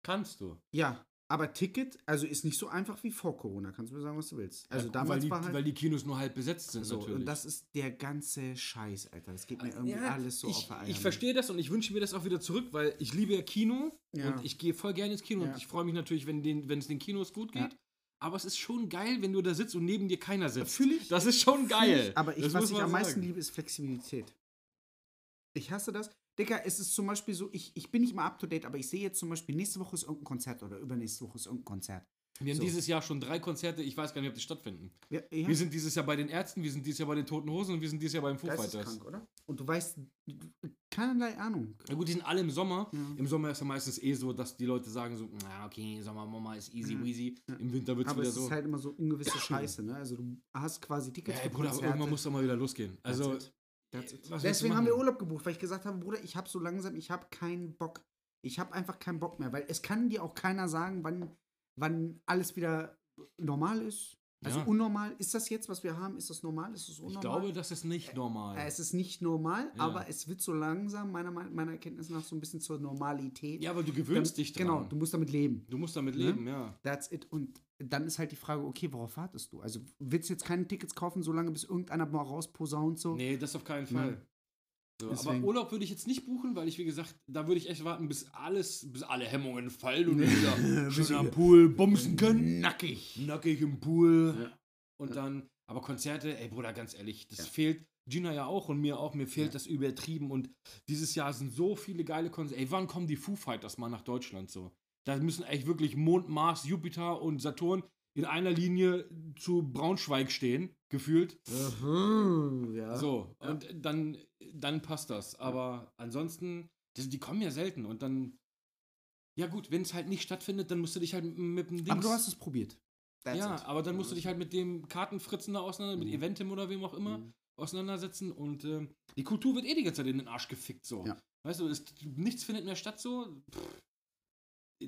Kannst du. ja. Aber Ticket, also ist nicht so einfach wie vor Corona. Kannst du mir sagen, was du willst. Also Ja, damals weil die, war halt weil die Kinos nur halb besetzt sind, so. natürlich. Und das ist der ganze Scheiß, Alter. Das geht mir irgendwie Ja, alles so ich, auf der Eier. Ich verstehe das und ich wünsche mir das auch wieder zurück, weil ich liebe ja Kino Ja. und ich gehe voll gerne ins Kino Ja. und ich freue mich natürlich, wenn, den, wenn es den Kinos gut Ja. geht. Aber es ist schon geil, wenn du da sitzt und neben dir keiner sitzt. Fühl ich. Das ist schon geil. Aber ich, was ich am meisten sagen. liebe, ist Flexibilität. Ich hasse das. Dicker, es ist zum Beispiel so, ich, ich bin nicht mal up to date, aber ich sehe jetzt zum Beispiel, nächste Woche ist irgendein Konzert oder übernächste Woche ist irgendein Konzert. Wir haben So. dieses Jahr schon drei Konzerte, ich weiß gar nicht, ob die stattfinden. Ja, ja, Wir sind dieses Jahr bei den Ärzten, wir sind dieses Jahr bei den Toten Hosen und wir sind dieses Jahr beim Foo Fighters. geisteskrank, oder? Und du weißt keinerlei Ahnung. Na gut, die sind alle im Sommer. Ja. Im Sommer ist ja meistens eh so, dass die Leute sagen so, na okay, Sommer, Mama ist easy weasy. Ja. Im Winter wird es Aber wieder es so. ist halt immer so ungewisse Scheiße, ne? Also du hast quasi Tickets ja, ey, für Bruder, aber irgendwann muss doch mal wieder losgehen. Also, Willst du Deswegen haben wir? Urlaub gebucht, weil ich gesagt habe, Bruder, ich habe so langsam, ich habe keinen Bock. Ich habe einfach keinen Bock mehr, weil es kann dir auch keiner sagen, wann, wann alles wieder normal ist. Also Ja. unnormal, ist das jetzt, was wir haben, ist das normal? Ist es unnormal? Ich glaube, das ist nicht normal. Äh, es ist nicht normal, Ja. aber es wird so langsam, meiner, meiner Erkenntnis nach, so ein bisschen zur Normalität. ja, aber du gewöhnst dich dran. Genau, du musst damit leben. Du musst damit Ne? leben, ja. That's it. Und dann ist halt die Frage, okay, worauf wartest du? Also willst du jetzt keine Tickets kaufen, solange bis irgendeiner mal rausposaunt so? Nee, das auf keinen Fall. So, aber Urlaub würde ich jetzt nicht buchen, weil ich, wie gesagt, da würde ich echt warten, bis alles, bis alle Hemmungen fallen und wieder schön am Pool bumsen können. Nackig. Nackig im Pool. Ja. Und dann, aber Konzerte, ey Bruder, ganz ehrlich, das Ja. fehlt Gina ja auch und mir auch, mir fehlt Ja. das übertrieben. Und dieses Jahr sind so viele geile Konzerte. Ey, wann kommen die Foo Fighters mal nach Deutschland so? Da müssen echt wirklich Mond, Mars, Jupiter und Saturn in einer Linie zu Braunschweig stehen, gefühlt. Ja. So, und dann, dann passt das. Aber ansonsten, das, die kommen ja selten und dann. Ja, gut, wenn es halt nicht stattfindet, dann musst du dich halt mit, mit dem Dings. Aber du hast es probiert. That's ja, it. aber dann musst du dich halt mit dem Kartenfritzen da auseinander, mit Mhm. Eventim oder wem auch immer, Mhm. auseinandersetzen und ähm, die Kultur wird eh die ganze Zeit in den Arsch gefickt so. Ja. Weißt du, es, nichts findet mehr statt so. Pff.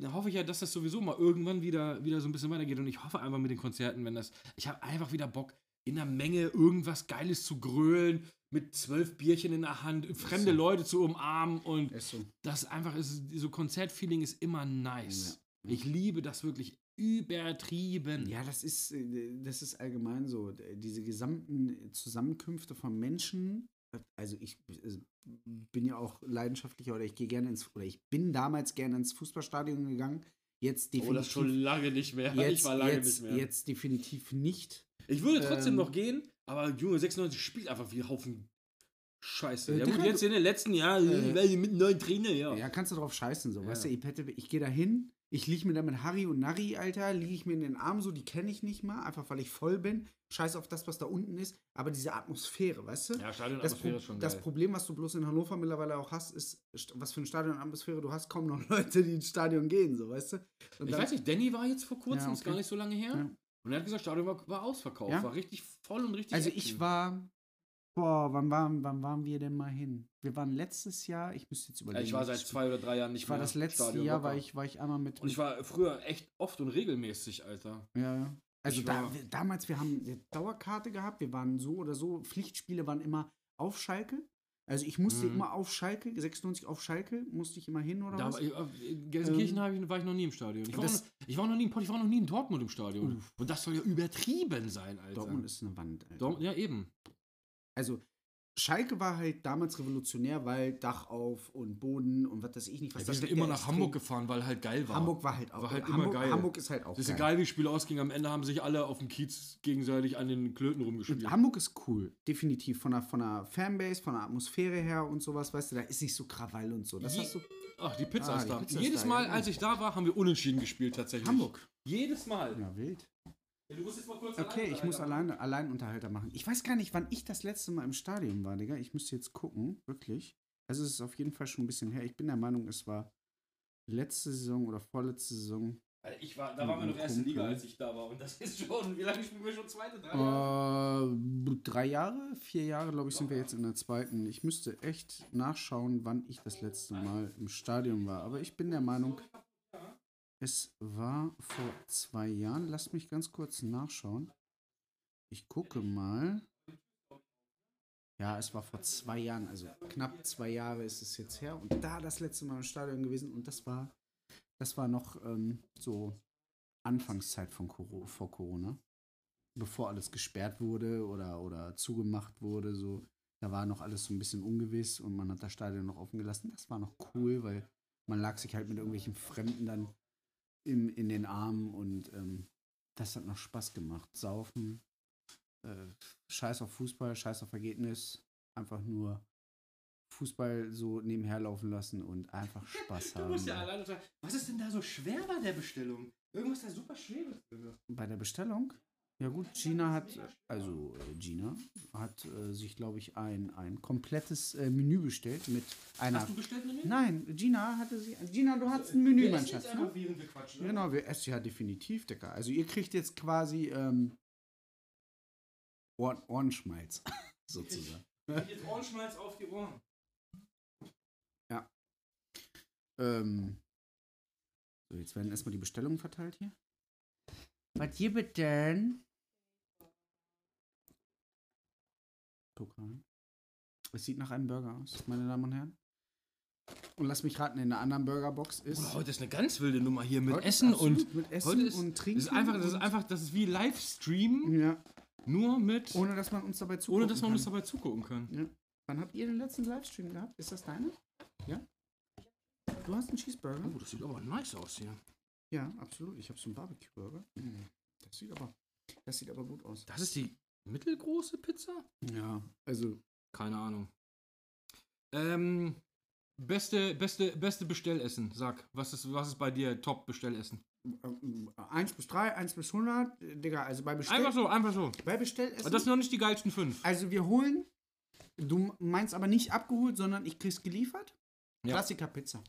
Da hoffe ich ja, dass das sowieso mal irgendwann wieder, wieder so ein bisschen weitergeht und ich hoffe einfach mit den Konzerten, wenn das. Ich habe einfach wieder Bock, in der Menge irgendwas Geiles zu grölen, mit zwölf Bierchen in der Hand, fremde so. Leute zu umarmen und Ist so. das einfach ist, so Konzertfeeling ist immer nice. Ja. Ich liebe das wirklich übertrieben. Ja, das ist, äh, das ist allgemein so. Diese gesamten Zusammenkünfte von Menschen. äh, Also ich äh, bin ja auch leidenschaftlicher oder ich gehe gerne ins oder ich bin damals gerne ins Fußballstadion gegangen. Jetzt Oh, definitiv. das schon lange nicht mehr. jetzt, ich war lange jetzt, nicht mehr. jetzt definitiv nicht. Ich würde trotzdem Ähm, noch gehen, aber Junge 96 spielt einfach wie ein Haufen Scheiße. Äh, ja gut, jetzt in den letzten Jahren, Äh, die mit neuen Trainer, ja. Ja, kannst du drauf scheißen, so. Ja. Weißt du, ich, hätte, ich gehe da hin, ich liege mir da mit Harry und Nari, Alter, liege ich mir in den Arm so, die kenne ich nicht mal, einfach weil ich voll bin. Scheiß auf das, was da unten ist, aber diese Atmosphäre, weißt du? Ja, das, Stadionatmosphäre ist schon das geil. Problem, was du bloß in Hannover mittlerweile auch hast, ist, st- was für eine Stadionatmosphäre du hast, kaum noch Leute, die ins Stadion gehen, so, weißt du? Und Ich dann- weiß nicht, Danny war jetzt vor kurzem, Ja, ist okay. gar nicht so lange her. Ja. Und er hat gesagt, Stadion war, war ausverkauft, Ja? war richtig voll und richtig Also ich war, boah, wann waren, wann waren wir denn mal hin? Wir waren letztes Jahr, ich müsste jetzt Ja, überlegen. ich war seit zwei oder drei Jahren nicht ich war mehr das letzte Stadion Jahr, locker. war ich, war ich einmal mit. Und ich war früher echt oft und regelmäßig, Alter. Ja, ja. Also Ich da, war- damals, wir haben eine Dauerkarte gehabt, wir waren so oder so, Pflichtspiele waren immer auf Schalke. Also ich musste Mhm. immer auf Schalke, 96 auf Schalke, musste ich immer hin oder Da was? war, ich- in Gelsenkirchen ich, war ich noch nie im Stadion. Ich war, das- noch, ich war noch nie in ich war noch nie in Dortmund im Stadion. Uff. Und das soll ja übertrieben sein, Alter. Dortmund ist eine Wand. Alter. Dortmund, ja, eben. Also Schalke war halt damals revolutionär, weil Dach auf und Boden und was weiß ich nicht, was wir das sind immer ja nach Hamburg gefahren, weil halt geil war. Hamburg war halt auch War halt Hamburg, immer geil. Hamburg ist halt auch Das ist geil. egal, wie das Spiel ausging. Am Ende haben sich alle auf dem Kiez gegenseitig an den Klöten rumgespielt. Und Hamburg ist cool, definitiv. Von der, von der Fanbase, von der Atmosphäre her und sowas, weißt du, da ist nicht so Krawall und so. Das Je- hast du. Ach, die Pizza Ah, ist da. Jedes Mal, ja. als ich da war, haben wir unentschieden gespielt tatsächlich. Hamburg. Jedes Mal. Ja, wild. Du musst jetzt mal kurz Okay, ich muss alleine. Alleinunterhalter machen. Ich weiß gar nicht, wann ich das letzte Mal im Stadion war, Digga. Ich müsste jetzt gucken, wirklich. Also es ist auf jeden Fall schon ein bisschen her. Ich bin der Meinung, es war letzte Saison oder vorletzte Saison. Ich war, da waren wir noch erste. Liga, als ich da war. Und das ist schon, wie lange spielen wir schon zweite? Drei Jahre? Äh, drei Jahre, vier Jahre, glaube ich, sind wir jetzt in der zweiten. Ich müsste echt nachschauen, wann ich das letzte Mal im Stadion war. Aber ich bin der Meinung, es war vor zwei Jahren. Lasst mich ganz kurz nachschauen. Ich gucke mal. Ja, es war vor zwei Jahren, also knapp zwei Jahre ist es jetzt her. Und da das letzte Mal im Stadion gewesen. Und das war, das war noch ähm, so Anfangszeit von Coro vor Corona. Bevor alles gesperrt wurde oder, oder zugemacht wurde, so. Da war noch alles so ein bisschen ungewiss und man hat das Stadion noch offen gelassen. Das war noch cool, weil man lag sich halt mit irgendwelchen Fremden dann im, in den Armen und ähm, das hat noch Spaß gemacht. Saufen, äh, Scheiß auf Fußball, Scheiß auf Ergebnis, einfach nur Fußball so nebenher laufen lassen und einfach Spaß Du haben. musst ja alleine sagen, was ist denn da so schwer bei der Bestellung? Irgendwas da super schweres drin. Bei der Bestellung? Ja gut, Gina hat, also äh, Gina hat äh, sich, glaube ich, ein, ein komplettes äh, Menü bestellt mit einer. Hast du bestellt Menü? Nein, Gina hatte sie. Gina, du hast ein Menü, Wir mein Schatz. Ne? einfach, während wir quatschen. Genau, wir essen ja definitiv, Dicker. Also ihr kriegt jetzt quasi ähm, Ohren Ohrenschmalz, sozusagen. Ich jetzt Ohrenschmalz auf die Ohren. Ähm, so, jetzt werden erstmal die Bestellungen verteilt hier. Was gibt denn? Rein. Es sieht nach einem Burger aus, meine Damen und Herren. Und lass mich raten, in einer anderen Burgerbox ist. Oh, heute ist eine ganz wilde Nummer hier mit Essen und mit Essen heute ist, und Trinken. Das ist einfach, das ist einfach, das ist wie Livestream, Ja, nur mit, ohne, ohne dass man uns dabei zugucken dass man uns kann. dabei zugucken kann. Wann habt ihr den letzten Livestream gehabt? Ist das deine? Ja? Du hast einen Cheeseburger? Oh, das sieht aber nice aus hier. Ja, absolut. Ich habe so einen Barbecue-Burger. Mm, Das sieht aber, das sieht aber gut aus. Das ist die mittelgroße Pizza? Ja, also Keine Ahnung. Ähm, beste, beste, beste Bestellessen, sag. Was ist, was ist bei dir Top-Bestellessen? äh, 1 bis 3, 1 bis 100. äh, Digga, also bei Bestell Einfach so, einfach so. bei Bestellessen. Das sind noch nicht die geilsten fünf. also wir holen, du meinst aber nicht abgeholt, sondern ich krieg's geliefert. Ja. Klassiker Pizza.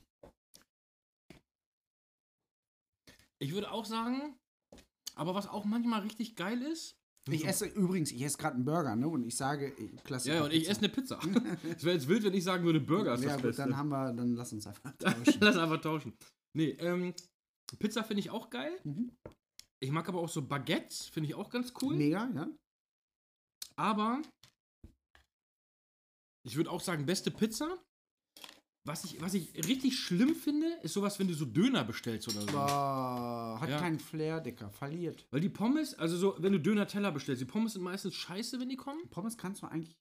Ich würde auch sagen, aber was auch manchmal richtig geil ist. Ich esse übrigens, ich esse gerade einen Burger, ne? Und ich sage, Klassiker Ja, und ich Pizza. esse eine Pizza. Es wäre jetzt wild, wenn ich sagen würde, Burger ist Ja, das gut, Beste. dann haben wir, dann lass uns einfach tauschen. Lass einfach tauschen. Nee, ähm, Pizza finde ich auch geil. Mhm. Ich mag aber auch so Baguettes, finde ich auch ganz cool. Mega, ja. Aber ich würde auch sagen, beste Pizza. Was ich, was ich richtig schlimm finde, ist sowas, wenn du so Döner bestellst oder so. Boah, hat Ja. keinen Flair, Dicker. Verliert. Weil die Pommes, also so, wenn du Döner-Teller bestellst, die Pommes sind meistens scheiße, wenn die kommen. Pommes kannst du eigentlich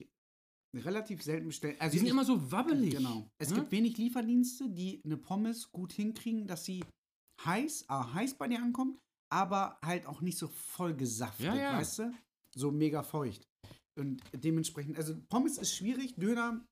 relativ selten bestellen. Also Die sind ich- immer so wabbelig. Genau. Es ne? gibt wenig Lieferdienste, die eine Pommes gut hinkriegen, dass sie heiß, ah, heiß bei dir ankommt, aber halt auch nicht so voll gesaftet, Ja, ja. weißt du? So mega feucht. Und dementsprechend, also Pommes ist schwierig, Döner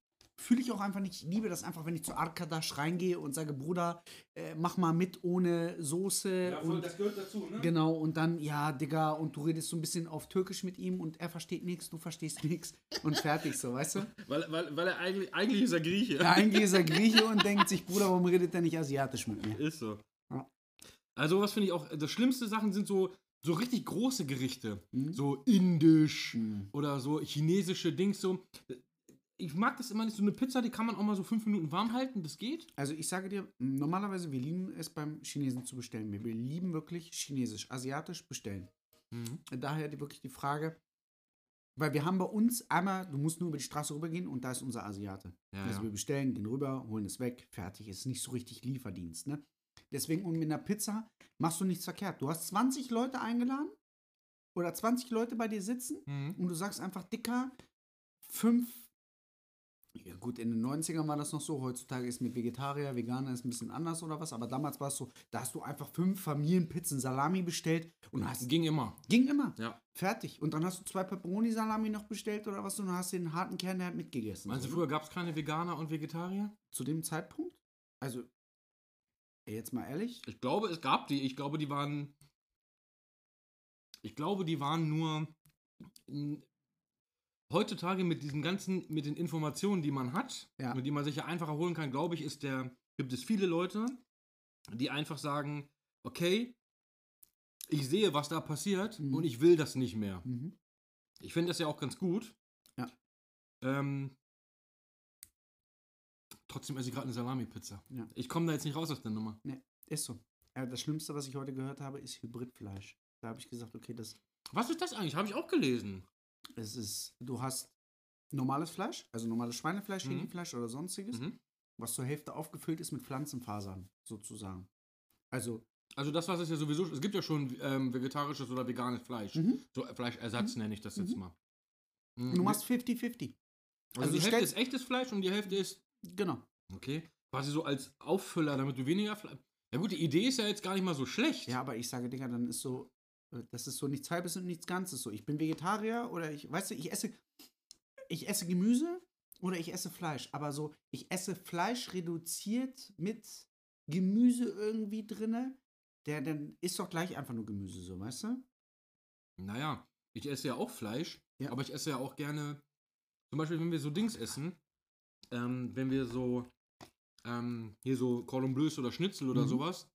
fühle ich auch einfach nicht. Ich liebe das einfach, wenn ich zu Arkadash reingehe und sage, Bruder, äh, mach mal mit ohne Soße. und, gehört dazu, ne? Genau, und dann, ja, Digga, und du redest so ein bisschen auf Türkisch mit ihm und er versteht nichts, du verstehst nichts und fertig so, weißt du? Weil, weil, weil er eigentlich, eigentlich ist er Grieche. Ja, eigentlich ist er Grieche und denkt sich, Bruder, warum redet er nicht asiatisch mit mir? Ist so. Ja. Also, was finde ich auch, das schlimmste Sachen sind so, so richtig große Gerichte. Mhm. So indisch Mhm. oder so chinesische Dings so. Ich mag das immer nicht. So eine Pizza, die kann man auch mal so fünf Minuten warm halten, das geht. Also ich sage dir, normalerweise, wir lieben es beim Chinesen zu bestellen. Wir, wir lieben wirklich chinesisch, asiatisch bestellen. Daher die, wirklich die Frage, weil wir haben bei uns einmal, du musst nur über die Straße rübergehen und da ist unser Asiate. Ja, also ja. wir bestellen, gehen rüber, holen es weg, fertig. Ist nicht so richtig Lieferdienst, ne? Deswegen, und mit einer Pizza machst du nichts verkehrt. Du hast 20 Leute eingeladen oder 20 Leute bei dir sitzen Mhm. und du sagst einfach, dicker, fünf. Ja, gut, in den 90ern war das noch so. Heutzutage ist mit Vegetarier, Veganer ist ein bisschen anders oder was. Aber damals war es so, da hast du einfach fünf Familienpizzen Salami bestellt und hast. Ging immer. Ging immer. Ja. Fertig. Und dann hast du zwei Pepperoni-Salami noch bestellt oder was und hast du den harten Kern, der hat mitgegessen. Meinst du, So, früher gab es keine Veganer und Vegetarier? Zu dem Zeitpunkt? Also, jetzt mal ehrlich. Ich glaube, es gab die. Ich glaube, die waren. Ich glaube, die waren nur. Heutzutage mit diesen ganzen, mit den Informationen, die man hat, Ja. mit die man sich ja einfacher holen kann, glaube ich, ist der, gibt es viele Leute, die einfach sagen, okay, ich sehe, was da passiert Mhm. und ich will das nicht mehr. Mhm. Ich finde das ja auch ganz gut. Ja. Ähm, trotzdem esse ich gerade eine Salami-Pizza. Ja. Ich komme da jetzt nicht raus aus der Nummer. Ist so. Äh, das Schlimmste, was ich heute gehört habe, ist Hybridfleisch. Da habe ich gesagt, okay, das Was ist das eigentlich? Habe ich auch gelesen. Es ist, du hast normales Fleisch, also normales Schweinefleisch, Mhm. Hähnchenfleisch oder sonstiges, Mhm. was zur Hälfte aufgefüllt ist mit Pflanzenfasern, sozusagen. Also, Also das, was es ja sowieso, es gibt ja schon ähm, vegetarisches oder veganes Fleisch. mhm. So äh, Fleischersatz nenne ich das jetzt Mhm. mal. du machst 50-50. also, also die Hälfte ist echtes Fleisch und die Hälfte ist, Genau. okay, quasi so als Auffüller, damit du weniger Fleisch... Ja gut, die Idee ist ja jetzt gar nicht mal so schlecht. Ja, aber ich sage, Digga, dann ist so, das ist so nichts Halbes und nichts Ganzes. So, ich bin Vegetarier oder ich, weißt du, ich esse, ich esse Gemüse oder ich esse Fleisch. Aber so, ich esse Fleisch reduziert mit Gemüse irgendwie drinne. Der, dann ist doch gleich einfach nur Gemüse, so, weißt du? Naja, ich esse ja auch Fleisch, Ja. aber ich esse ja auch gerne, zum Beispiel, wenn wir so Dings essen, ähm, wenn wir so, ähm, hier so Cordon Bleus oder Schnitzel oder Mhm. sowas,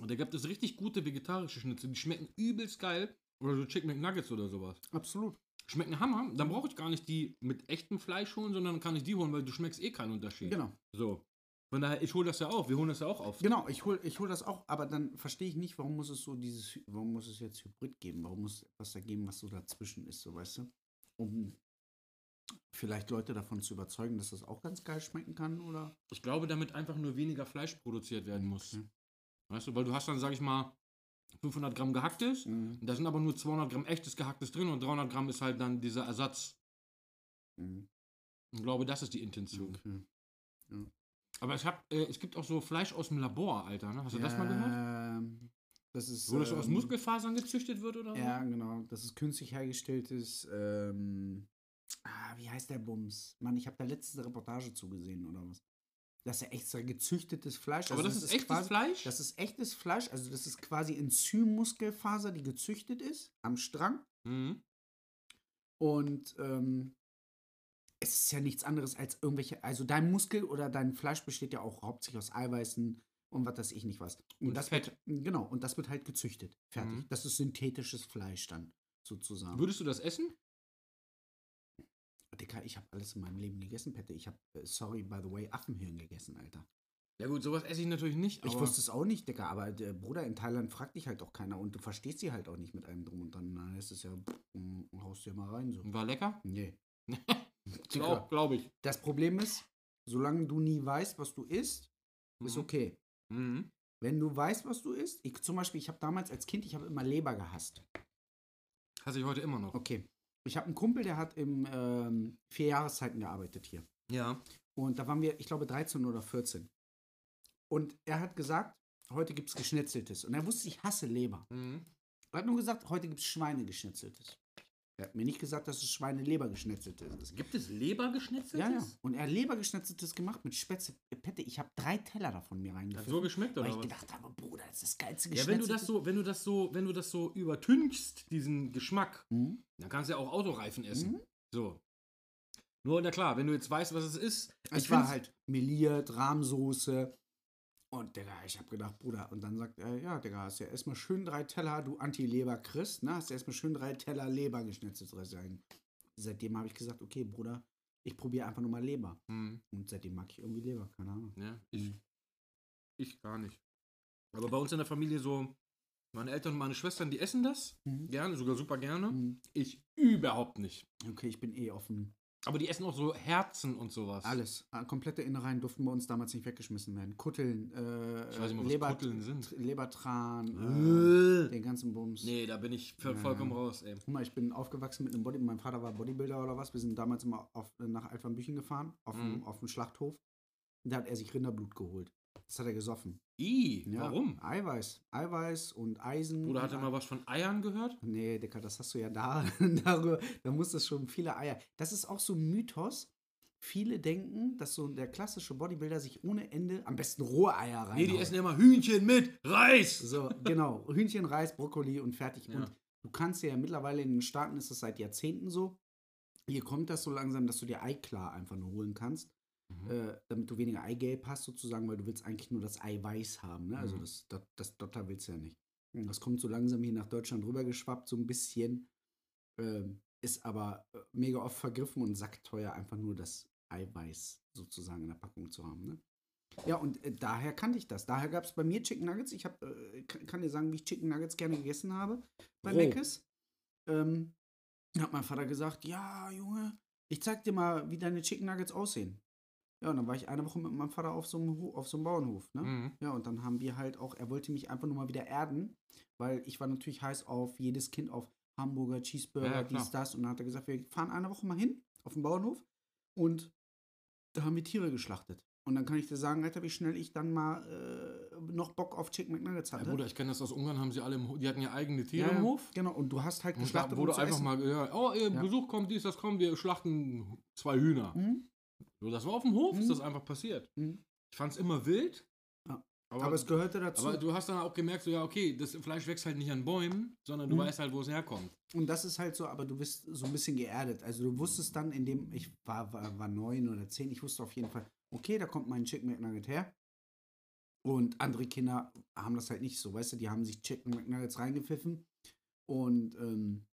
und da gibt es richtig gute vegetarische Schnitzel, die schmecken übelst geil, oder so Chicken McNuggets oder sowas. Absolut. Schmecken Hammer, dann brauche ich gar nicht die mit echtem Fleisch holen, sondern kann ich die holen, weil du schmeckst eh keinen Unterschied. Genau. So. Von daher, ich hole das ja auch, wir holen das ja auch auf. Genau, ich hole ich hol das auch, aber dann verstehe ich nicht, warum muss es so dieses, warum muss es jetzt Hybrid geben? Warum muss es etwas da geben, was so dazwischen ist, so weißt du? Um Vielleicht Leute davon zu überzeugen, dass das auch ganz geil schmecken kann, oder? Ich glaube, damit einfach nur weniger Fleisch produziert werden muss. Okay. Weißt du, weil du hast dann, sag ich mal, 500 Gramm gehacktes, Mhm. da sind aber nur 200 Gramm echtes gehacktes drin und 300 Gramm ist halt dann dieser Ersatz. Mhm. Ich glaube, das ist die Intention. Okay. Aber es, hab, äh, es gibt auch so Fleisch aus dem Labor, Alter. Ne? Hast du das mal gehört? Ähm, Das ist. Wo das so aus ähm, Muskelfasern gezüchtet wird oder so? Ja, genau. Das ist künstlich hergestelltes. Ähm, ah, wie heißt der Bums? Mann, ich habe da letzte Reportage zugesehen oder was? Das ist ja extra gezüchtetes Fleisch. Aber Also das, ist echtes quasi, Fleisch? Das ist echtes Fleisch. Also das ist quasi Enzymmuskelfaser, die gezüchtet ist am Strang. mhm. Und ähm, es ist ja nichts anderes als irgendwelche. Also dein Muskel oder dein Fleisch besteht ja auch hauptsächlich aus Eiweißen und was weiß ich nicht was. Und, Und das Fett. Wird, genau. Und das wird halt gezüchtet. Fertig. Mhm. Das ist synthetisches Fleisch dann sozusagen. Würdest du das essen? Dicker, ich habe alles in meinem Leben gegessen, Pette. Ich habe, äh, sorry, by the way, Affenhirn gegessen, Alter. Ja gut, sowas esse ich natürlich nicht. Ich wusste es auch nicht, Dicker, aber der Bruder in Thailand fragt dich halt auch keiner und du verstehst sie halt auch nicht mit einem drum und dann. Na, ist es ja, pff, mm, haust du ja mal rein so. War lecker? Nee. Glaub, glaub ich. Das Problem ist, solange du nie weißt, was du isst, ist Mhm. okay. Mhm. Wenn du weißt, was du isst, ich zum Beispiel, ich habe damals als Kind, ich habe immer Leber gehasst. Hasse ich heute immer noch. Okay. Ich habe einen Kumpel, der hat im ähm, vier Jahreszeiten gearbeitet hier. Ja. Und da waren wir, ich glaube, 13 oder 14. Und er hat gesagt, heute gibt es Geschnetzeltes. Und er wusste, ich hasse Leber. Mhm. Er hat nur gesagt, heute gibt es Schweinegeschnetzeltes. Er hat mir nicht gesagt, dass es Schweinelebergeschnetzeltes ist. Gibt es Lebergeschnitzeltes? Ja, ja. Und er hat Lebergeschnetzeltes gemacht mit Spätzle. Pette, ich habe drei Teller davon mir Hat reingefüllt. so geschmeckt weil oder ich was? gedacht habe, Bruder, das ist das geilste Ja, wenn du das so, wenn du das so, wenn du das so übertünchst, diesen Geschmack, Mhm. dann kannst du ja auch Autoreifen essen. Mhm. So. Nur, na klar, wenn du jetzt weißt, was es ist. Es ich war halt meliert, Rahmsoße. Und Digga, ich habe gedacht, Bruder, und dann sagt er, ja, Digga, hast ja erstmal schön drei Teller, du Anti-Leber-Christ, ne? Hast ja erstmal schön drei Teller Leber geschnetzelt rein. Seitdem habe ich gesagt, okay, Bruder, ich probiere einfach nur mal Leber. Hm, Und seitdem mag ich irgendwie Leber, keine Ahnung. ja, ich, Mhm. ich gar nicht. Aber bei uns in der Familie so, meine Eltern und meine Schwestern, die essen das Mhm. gerne, sogar super gerne. Mhm. Ich überhaupt nicht. Okay, ich bin eh offen. Aber die essen auch so Herzen und sowas. Alles. Äh, Komplette Innereien durften bei uns damals nicht weggeschmissen werden. Kutteln, äh, Ich weiß nicht mal, was Leber, Kutteln sind. Lebertran, Äh. äh, den ganzen Bums. Nee, da bin ich Ja. vollkommen raus, ey. Guck mal, ich bin aufgewachsen mit einem Body. Mein Vater war Bodybuilder oder was. Wir sind damals immer auf, nach Altwambüchen gefahren, auf, dem, Mhm. auf dem Schlachthof. Da hat er sich Rinderblut geholt. Das hat er gesoffen. I, Ja, warum? Eiweiß. Eiweiß und Eisen. Oder hat er mal was von Eiern gehört? Nee, Dicker, das hast du ja da. darüber, da muss es schon viele Eier. Das ist auch so ein Mythos. Viele denken, dass so der klassische Bodybuilder sich ohne Ende am besten rohe Eier rein. Nee, die essen immer Hühnchen mit Reis. So, genau. Hühnchen, Reis, Brokkoli und fertig. Ja. Und du kannst ja mittlerweile in den Staaten ist das seit Jahrzehnten so. Hier kommt das so langsam, dass du dir Eiklar einfach nur holen kannst, Mhm. äh, damit du weniger Eigelb hast sozusagen, weil du willst eigentlich nur das Eiweiß haben. Ne? Also Mhm. das, das, das Dotter willst du ja nicht. Das kommt so langsam hier nach Deutschland rübergeschwappt, so ein bisschen. Ähm, ist aber äh, mega oft vergriffen und sackteuer, einfach nur das Eiweiß sozusagen in der Packung zu haben. Ne? Ja, und äh, daher kannte ich das. Daher gab es bei mir Chicken Nuggets. Ich hab, äh, kann, dir sagen, wie ich Chicken Nuggets gerne gegessen habe bei Roh. Meckes. Ähm, hat mein Vater gesagt, ja, Junge, ich zeig dir mal, wie deine Chicken Nuggets aussehen. Ja, und dann war ich eine Woche mit meinem Vater auf so einem, auf so einem Bauernhof. Ne? Mhm. Ja, und dann haben wir halt auch, er wollte mich einfach nur mal wieder erden, weil ich war natürlich heiß auf jedes Kind auf Hamburger, Cheeseburger, Ja, ja, dies, das. Und dann hat er gesagt, wir fahren eine Woche mal hin auf den Bauernhof und da haben wir Tiere geschlachtet. Und dann kann ich dir sagen, Alter, wie schnell ich dann mal äh, noch Bock auf Chicken McNuggets Ja, hatte. Bruder, ich kenne das aus Ungarn, haben sie alle im die hatten ja eigene Tiere Ja, ja, im Hof. Genau, und du hast So, das war auf dem Hof, ist Mhm. das einfach passiert. Mhm. Ich fand es immer wild. Ja. Aber, Aber, es gehörte dazu. aber du hast dann auch gemerkt, so, ja, okay, das Fleisch wächst halt nicht an Bäumen, sondern du Mhm. weißt halt, wo es herkommt. Und das ist halt so, aber du bist so ein bisschen geerdet. Also du wusstest dann, in dem, ich war, war, war neun oder zehn, ich wusste auf jeden Fall, okay, da kommt mein Chicken McNugget her. Und andere Kinder haben das halt nicht so, weißt du, die haben sich Chicken McNuggets reingepfiffen. Und ähm, ist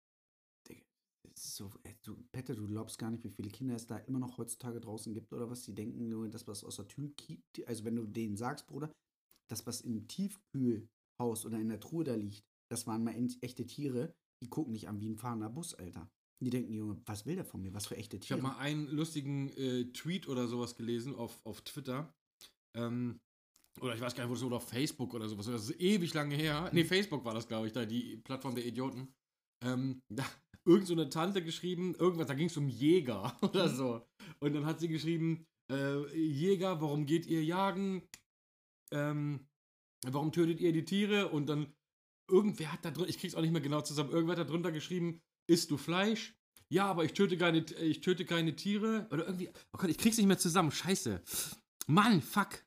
so, ey, du, Pette, du glaubst gar nicht, wie viele Kinder es da immer noch heutzutage draußen gibt oder was. Die denken nur, das, was aus der Tür, also wenn du denen sagst, Bruder, das, was im Tiefkühlhaus oder in der Truhe da liegt, das waren mal echte Tiere, die gucken dich an wie ein fahrender Bus, Alter. Die denken, Junge, was will der von mir? Was für echte Ich Tiere? habe mal einen lustigen äh, Tweet oder sowas gelesen auf, auf Twitter. Ähm, oder ich weiß gar nicht, wo das oder auf Facebook oder sowas. Das ist ewig lange her. Nee, Facebook war das, glaube ich, da, die Plattform der Idioten. Ähm, da irgend so eine Tante geschrieben, irgendwas, da ging es um Jäger oder so. Und dann hat sie geschrieben, äh, Jäger, warum geht ihr jagen? Ähm, warum tötet ihr die Tiere? Und dann irgendwer hat da drunter, ich krieg's auch nicht mehr genau zusammen, irgendwer hat da drunter geschrieben, isst du Fleisch? Ja, aber ich töte keine, ich töte keine Tiere. Oder irgendwie, oh Gott, ich krieg's nicht mehr zusammen, scheiße. Mann, fuck.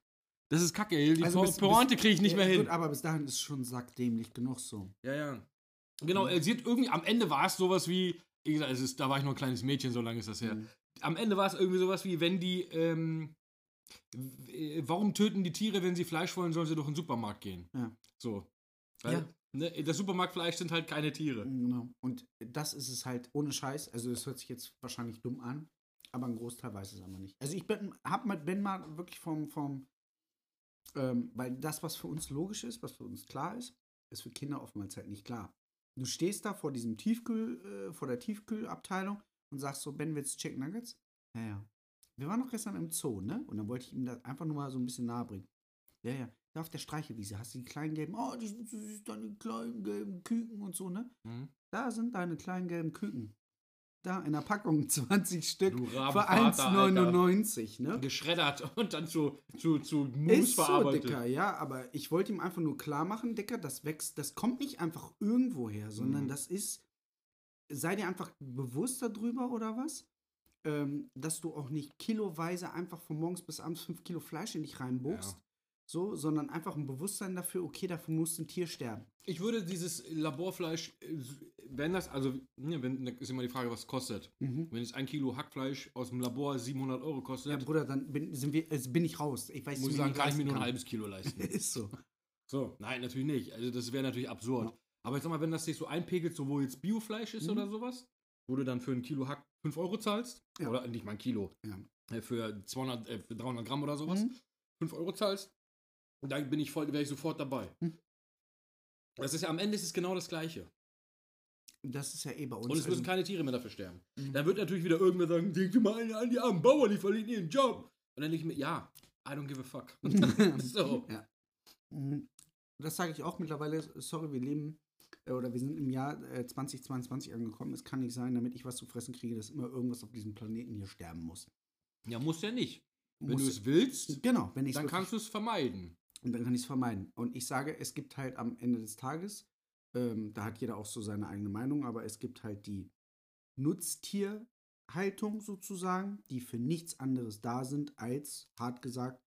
Das ist kacke, die Also Pointe kriege ich nicht mehr hin. Gut, aber bis dahin ist schon sackdämlich genug so. Ja, ja. Genau, äh, sie hat irgendwie, am Ende war es sowas wie, wie gesagt, es ist, da war ich noch ein kleines Mädchen, so lange ist das her. Mhm. Am Ende war es irgendwie sowas wie, wenn die, ähm, äh, warum töten die Tiere, wenn sie Fleisch wollen, sollen sie doch in den Supermarkt gehen. Ja. So. Weil, Ja. ne, das Supermarktfleisch sind halt keine Tiere. Genau. Und das ist es halt ohne Scheiß. Also, es hört sich jetzt wahrscheinlich dumm an, aber ein Großteil weiß es aber nicht. Also, ich bin, hab mal, bin mal wirklich vom, vom ähm, weil das, was für uns logisch ist, was für uns klar ist, ist für Kinder oftmals halt nicht klar. Du stehst da vor diesem Tiefkühl, äh, vor der Tiefkühlabteilung und sagst so, Ben, willst du Chicken Nuggets? Ja, ja. Wir waren noch gestern im Zoo, ne? Und dann wollte ich ihm das einfach nur mal so ein bisschen nahe bringen. Ja, ja. Da auf der Streichewiese hast du die kleinen gelben, oh, die sind so süß, deine kleinen gelben Küken und so, ne? Mhm. Da sind deine kleinen gelben Küken. Da in der Packung 20 Stück für Rabenvater, Alter. 1,99, ne? Geschreddert und dann zu, zu, zu Mousse Ist so, verarbeitet. Dicker, ja, aber ich wollte ihm einfach nur klar machen, Dicker, das wächst, das kommt nicht einfach irgendwo her, sondern Mhm. das ist, sei dir einfach bewusst darüber oder was, ähm, dass du auch nicht kiloweise einfach von morgens bis abends 5 Kilo Fleisch in dich reinbuchst, Ja. So, sondern einfach ein Bewusstsein dafür, okay, dafür muss ein Tier sterben. Ich würde dieses Laborfleisch, äh, wenn das, also, ne, wenn, ist immer die Frage, was es kostet. Mhm. Wenn jetzt ein Kilo Hackfleisch aus dem Labor 700 Euro kostet, Ja, Bruder, dann bin, sind wir, also bin ich raus. Ich weiß muss ich sagen, kann ich mir nur ein halbes Kilo leisten. Ist so. So, nein, natürlich nicht. Also das wäre natürlich absurd. Ja. Aber ich sag mal, wenn das sich so einpegelt, so wo jetzt Biofleisch ist Mhm. oder sowas, wo du dann für ein Kilo Hack 5 Euro zahlst, Ja. oder nicht mal ein Kilo, Ja. äh, für 200, äh, für 300 Gramm oder sowas, Mhm. 5 Euro zahlst, dann bin ich voll, wäre ich sofort dabei. Mhm. Das ist ja am Ende ist es genau das Gleiche. Das ist ja eh bei uns. Und es müssen keine Tiere mehr dafür sterben. Mhm. Dann wird natürlich wieder irgendwer sagen, denk dir mal an die armen Bauern, die verlieren ihren Job. Und dann denke ich mir, ja, I don't give a fuck. so. Ja. Mhm. Das sage ich auch mittlerweile. Sorry, wir leben äh, oder wir sind im Jahr äh, 2022 angekommen. Es kann nicht sein, damit ich was zu fressen kriege, dass immer irgendwas auf diesem Planeten hier sterben muss. Ja, muss ja nicht. Wenn du es willst, Genau, wenn dann kannst du es vermeiden. Und dann kann ich es vermeiden. Und ich sage, es gibt halt am Ende des Tages, ähm, da hat jeder auch so seine eigene Meinung, aber es gibt halt die Nutztierhaltung sozusagen, die für nichts anderes da sind, als, hart gesagt,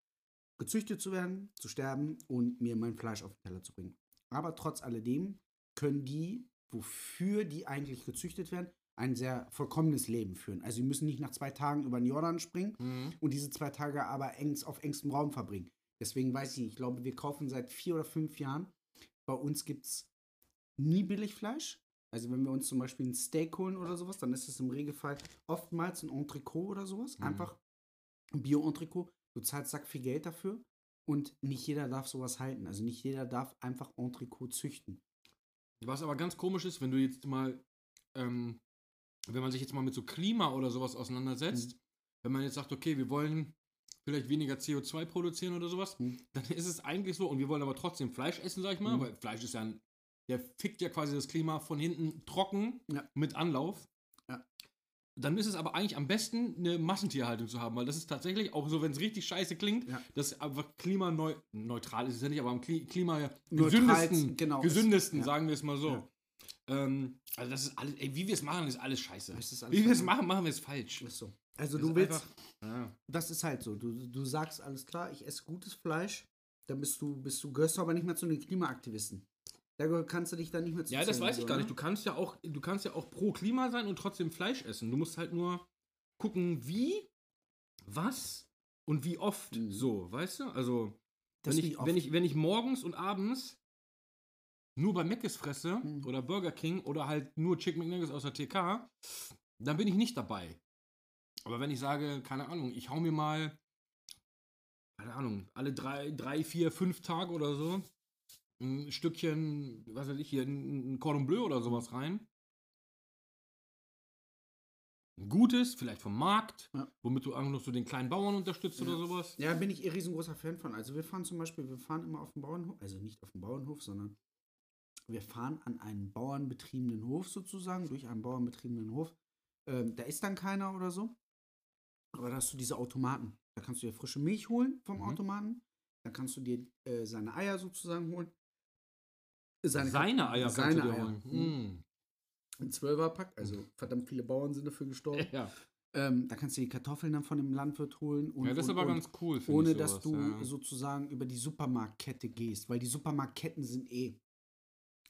gezüchtet zu werden, zu sterben und mir mein Fleisch auf den Teller zu bringen. Aber trotz alledem können die, wofür die eigentlich gezüchtet werden, ein sehr vollkommenes Leben führen. Also sie müssen nicht nach zwei Tagen über den Jordan springen, Mhm. und diese zwei Tage aber engs, auf engstem Raum verbringen. Deswegen weiß ich nicht, ich glaube, wir kaufen seit vier oder fünf Jahren. Bei uns gibt es nie Billigfleisch. Also wenn wir uns zum Beispiel ein Steak holen oder sowas, dann ist es im Regelfall oftmals ein Entrecot oder sowas. Mhm. Einfach ein Bio-Entrecot. Du zahlst sack viel Geld dafür und nicht jeder darf sowas halten. Also nicht jeder darf einfach Entrecot züchten. Was aber ganz komisch ist, wenn du jetzt mal, ähm, wenn man sich jetzt mal mit so Klima oder sowas auseinandersetzt, Mhm. wenn man jetzt sagt, okay, wir wollen vielleicht weniger CO2 produzieren oder sowas, Mhm. dann ist es eigentlich so, und wir wollen aber trotzdem Fleisch essen, sag ich mal, Mhm. weil Fleisch ist ja ein, der fickt ja quasi das Klima von hinten trocken Ja. mit Anlauf. Ja. Dann ist es aber eigentlich am besten, eine Massentierhaltung zu haben, weil das ist tatsächlich, auch so, wenn es richtig scheiße klingt, Ja. das einfach klimaneutral ist es ja nicht, aber am Kli Klima gesündesten, genau, gesündesten ist- ja. sagen wir es mal so. Ähm, also das ist alles, ey, wie wir es machen, ist alles scheiße. Ist alles wie wir es machen, machen wir es falsch. Ist so. Also Das du willst, einfach- ja. das ist halt so. Du, du sagst alles klar, ich esse gutes Fleisch, dann bist du, bist du, gehörst du aber nicht mehr zu den Klimaaktivisten. Da kannst du dich dann nicht mehr zu Ja, das weiß ich so, gar ne? nicht. Du kannst ja auch, du kannst ja auch pro Klima sein und trotzdem Fleisch essen. Du musst halt nur gucken, wie, was und wie oft. Mhm. So, weißt du? Also, Das wenn ich, wenn, ich, wenn ich morgens und abends nur bei Mc's fresse Mhm. oder Burger King oder halt nur Chicken McNuggets aus der TK, dann bin ich nicht dabei. Aber wenn ich sage, keine Ahnung, ich hau mir mal, keine Ahnung, alle drei, drei vier, fünf Tage oder so ein Stückchen, was weiß ich hier, ein Cordon Bleu oder sowas rein, ein gutes, vielleicht vom Markt, Ja. womit du auch noch so den kleinen Bauern unterstützt oder Ja. sowas. Ja, bin ich eh riesengroßer Fan von. Also wir fahren zum Beispiel, wir fahren immer auf dem Bauernhof, also nicht auf dem Bauernhof, sondern wir fahren an einen bauernbetriebenen Hof sozusagen, durch einen bauernbetriebenen Hof. Ähm, da ist dann keiner oder so. Aber da hast du diese Automaten. Da kannst du dir frische Milch holen vom Mhm. Automaten. Dann kannst du dir äh, seine Eier sozusagen holen. Seine, Seine Eier kannst seine du dir Eier. holen. Mhm. Mm. Ein Zwölferpack, also verdammt viele Bauern sind dafür gestorben. Ja. ähm, da kannst du die Kartoffeln dann von dem Landwirt holen. Und, ja, das ist und, aber und, ganz cool. ohne ich, dass sowas, du ja. sozusagen über die Supermarktkette gehst, weil die Supermarktketten sind eh.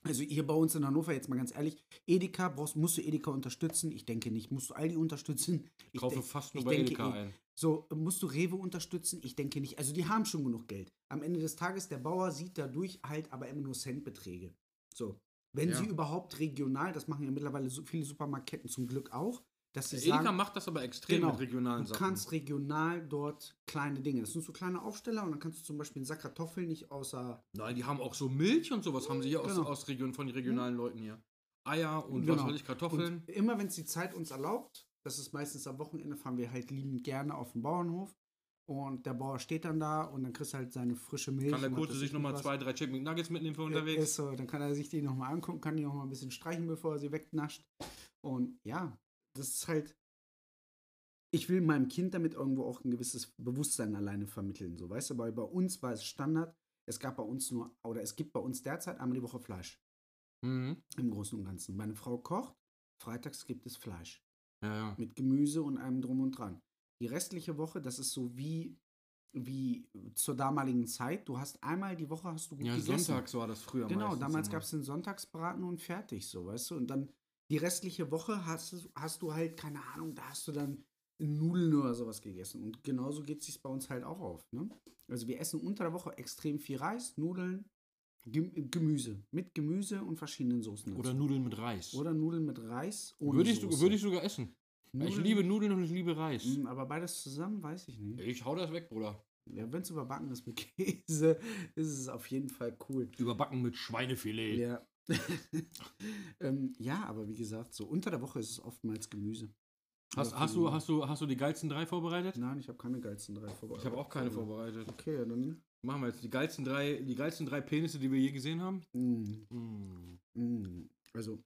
Also hier bei uns in Hannover, jetzt mal ganz ehrlich, Edeka, brauchst, musst du Edeka unterstützen? Ich denke nicht. Musst du Aldi unterstützen? Ich Ich kaufe fast nur bei denke Edeka eh. ein. So, musst du Rewe unterstützen? Ich denke nicht. Also die haben schon genug Geld. Am Ende des Tages, der Bauer sieht dadurch halt aber immer nur Centbeträge. So. Wenn Ja. sie überhaupt regional, das machen ja mittlerweile so viele Supermarktketten zum Glück auch, dass sie Edeka sagen, macht das aber extrem Genau. mit regionalen Du Sachen. kannst regional dort kleine Dinge. Das sind so kleine Aufsteller und dann kannst du zum Beispiel einen Sack Kartoffeln nicht außer. Nein, die haben auch so Milch und sowas haben sie hier aus, Genau. aus Region, von den regionalen Leuten hier. Eier und Genau. was weiß ich, Kartoffeln. Und immer wenn es die Zeit uns erlaubt, das ist meistens am Wochenende, fahren wir halt liebend gerne auf den Bauernhof. Und der Bauer steht dann da und dann kriegst du halt seine frische Milch. Kann der Kurze sich nochmal zwei, drei Chicken Nuggets mitnehmen für Äh, unterwegs? Ist so, dann kann er sich die nochmal angucken, kann die nochmal ein bisschen streichen, bevor er sie wegnascht. Und ja, das ist halt. Ich will meinem Kind damit irgendwo auch ein gewisses Bewusstsein alleine vermitteln, so weißt du, weil bei uns war es Standard, es gab bei uns nur, oder es gibt bei uns derzeit einmal die Woche Fleisch. Mhm. Im Großen und Ganzen. Meine Frau kocht, freitags gibt es Fleisch. Ja, ja. Mit Gemüse und allem drum und dran. Die restliche Woche, das ist so wie, wie zur damaligen Zeit. Du hast einmal die Woche hast du gut Ja, gegessen. sonntags war das früher Genau, damals gab es den Sonntagsbraten und fertig, so, weißt du? Und dann die restliche Woche hast du, hast du halt, keine Ahnung, da hast du dann Nudeln oder sowas gegessen. Und genauso geht es sich bei uns halt auch auf. Ne? Also wir essen unter der Woche extrem viel Reis, Nudeln, Gem Gemüse. Mit Gemüse und verschiedenen Soßen. dazu. Oder Nudeln mit Reis. Oder Nudeln mit Reis würde, ich, Soße. würde ich sogar essen. Ich Nudeln- liebe Nudeln und ich liebe Reis. Mm, Aber beides zusammen weiß ich nicht. Ich hau das weg, Bruder. Ja, Wenn es überbacken ist mit Käse, ist es auf jeden Fall cool. Überbacken mit Schweinefilet. Ja. ähm, ja, aber wie gesagt, so unter der Woche ist es oftmals Gemüse. Hast, hast, du, hast, du, hast du die geilsten drei vorbereitet? Nein, ich habe keine geilsten drei vorbereitet. Ich habe auch keine vorbereitet. Okay, dann. Machen wir jetzt die geilsten drei, die geilsten drei Penisse, die wir je gesehen haben. Mm, Mm. mm. Also,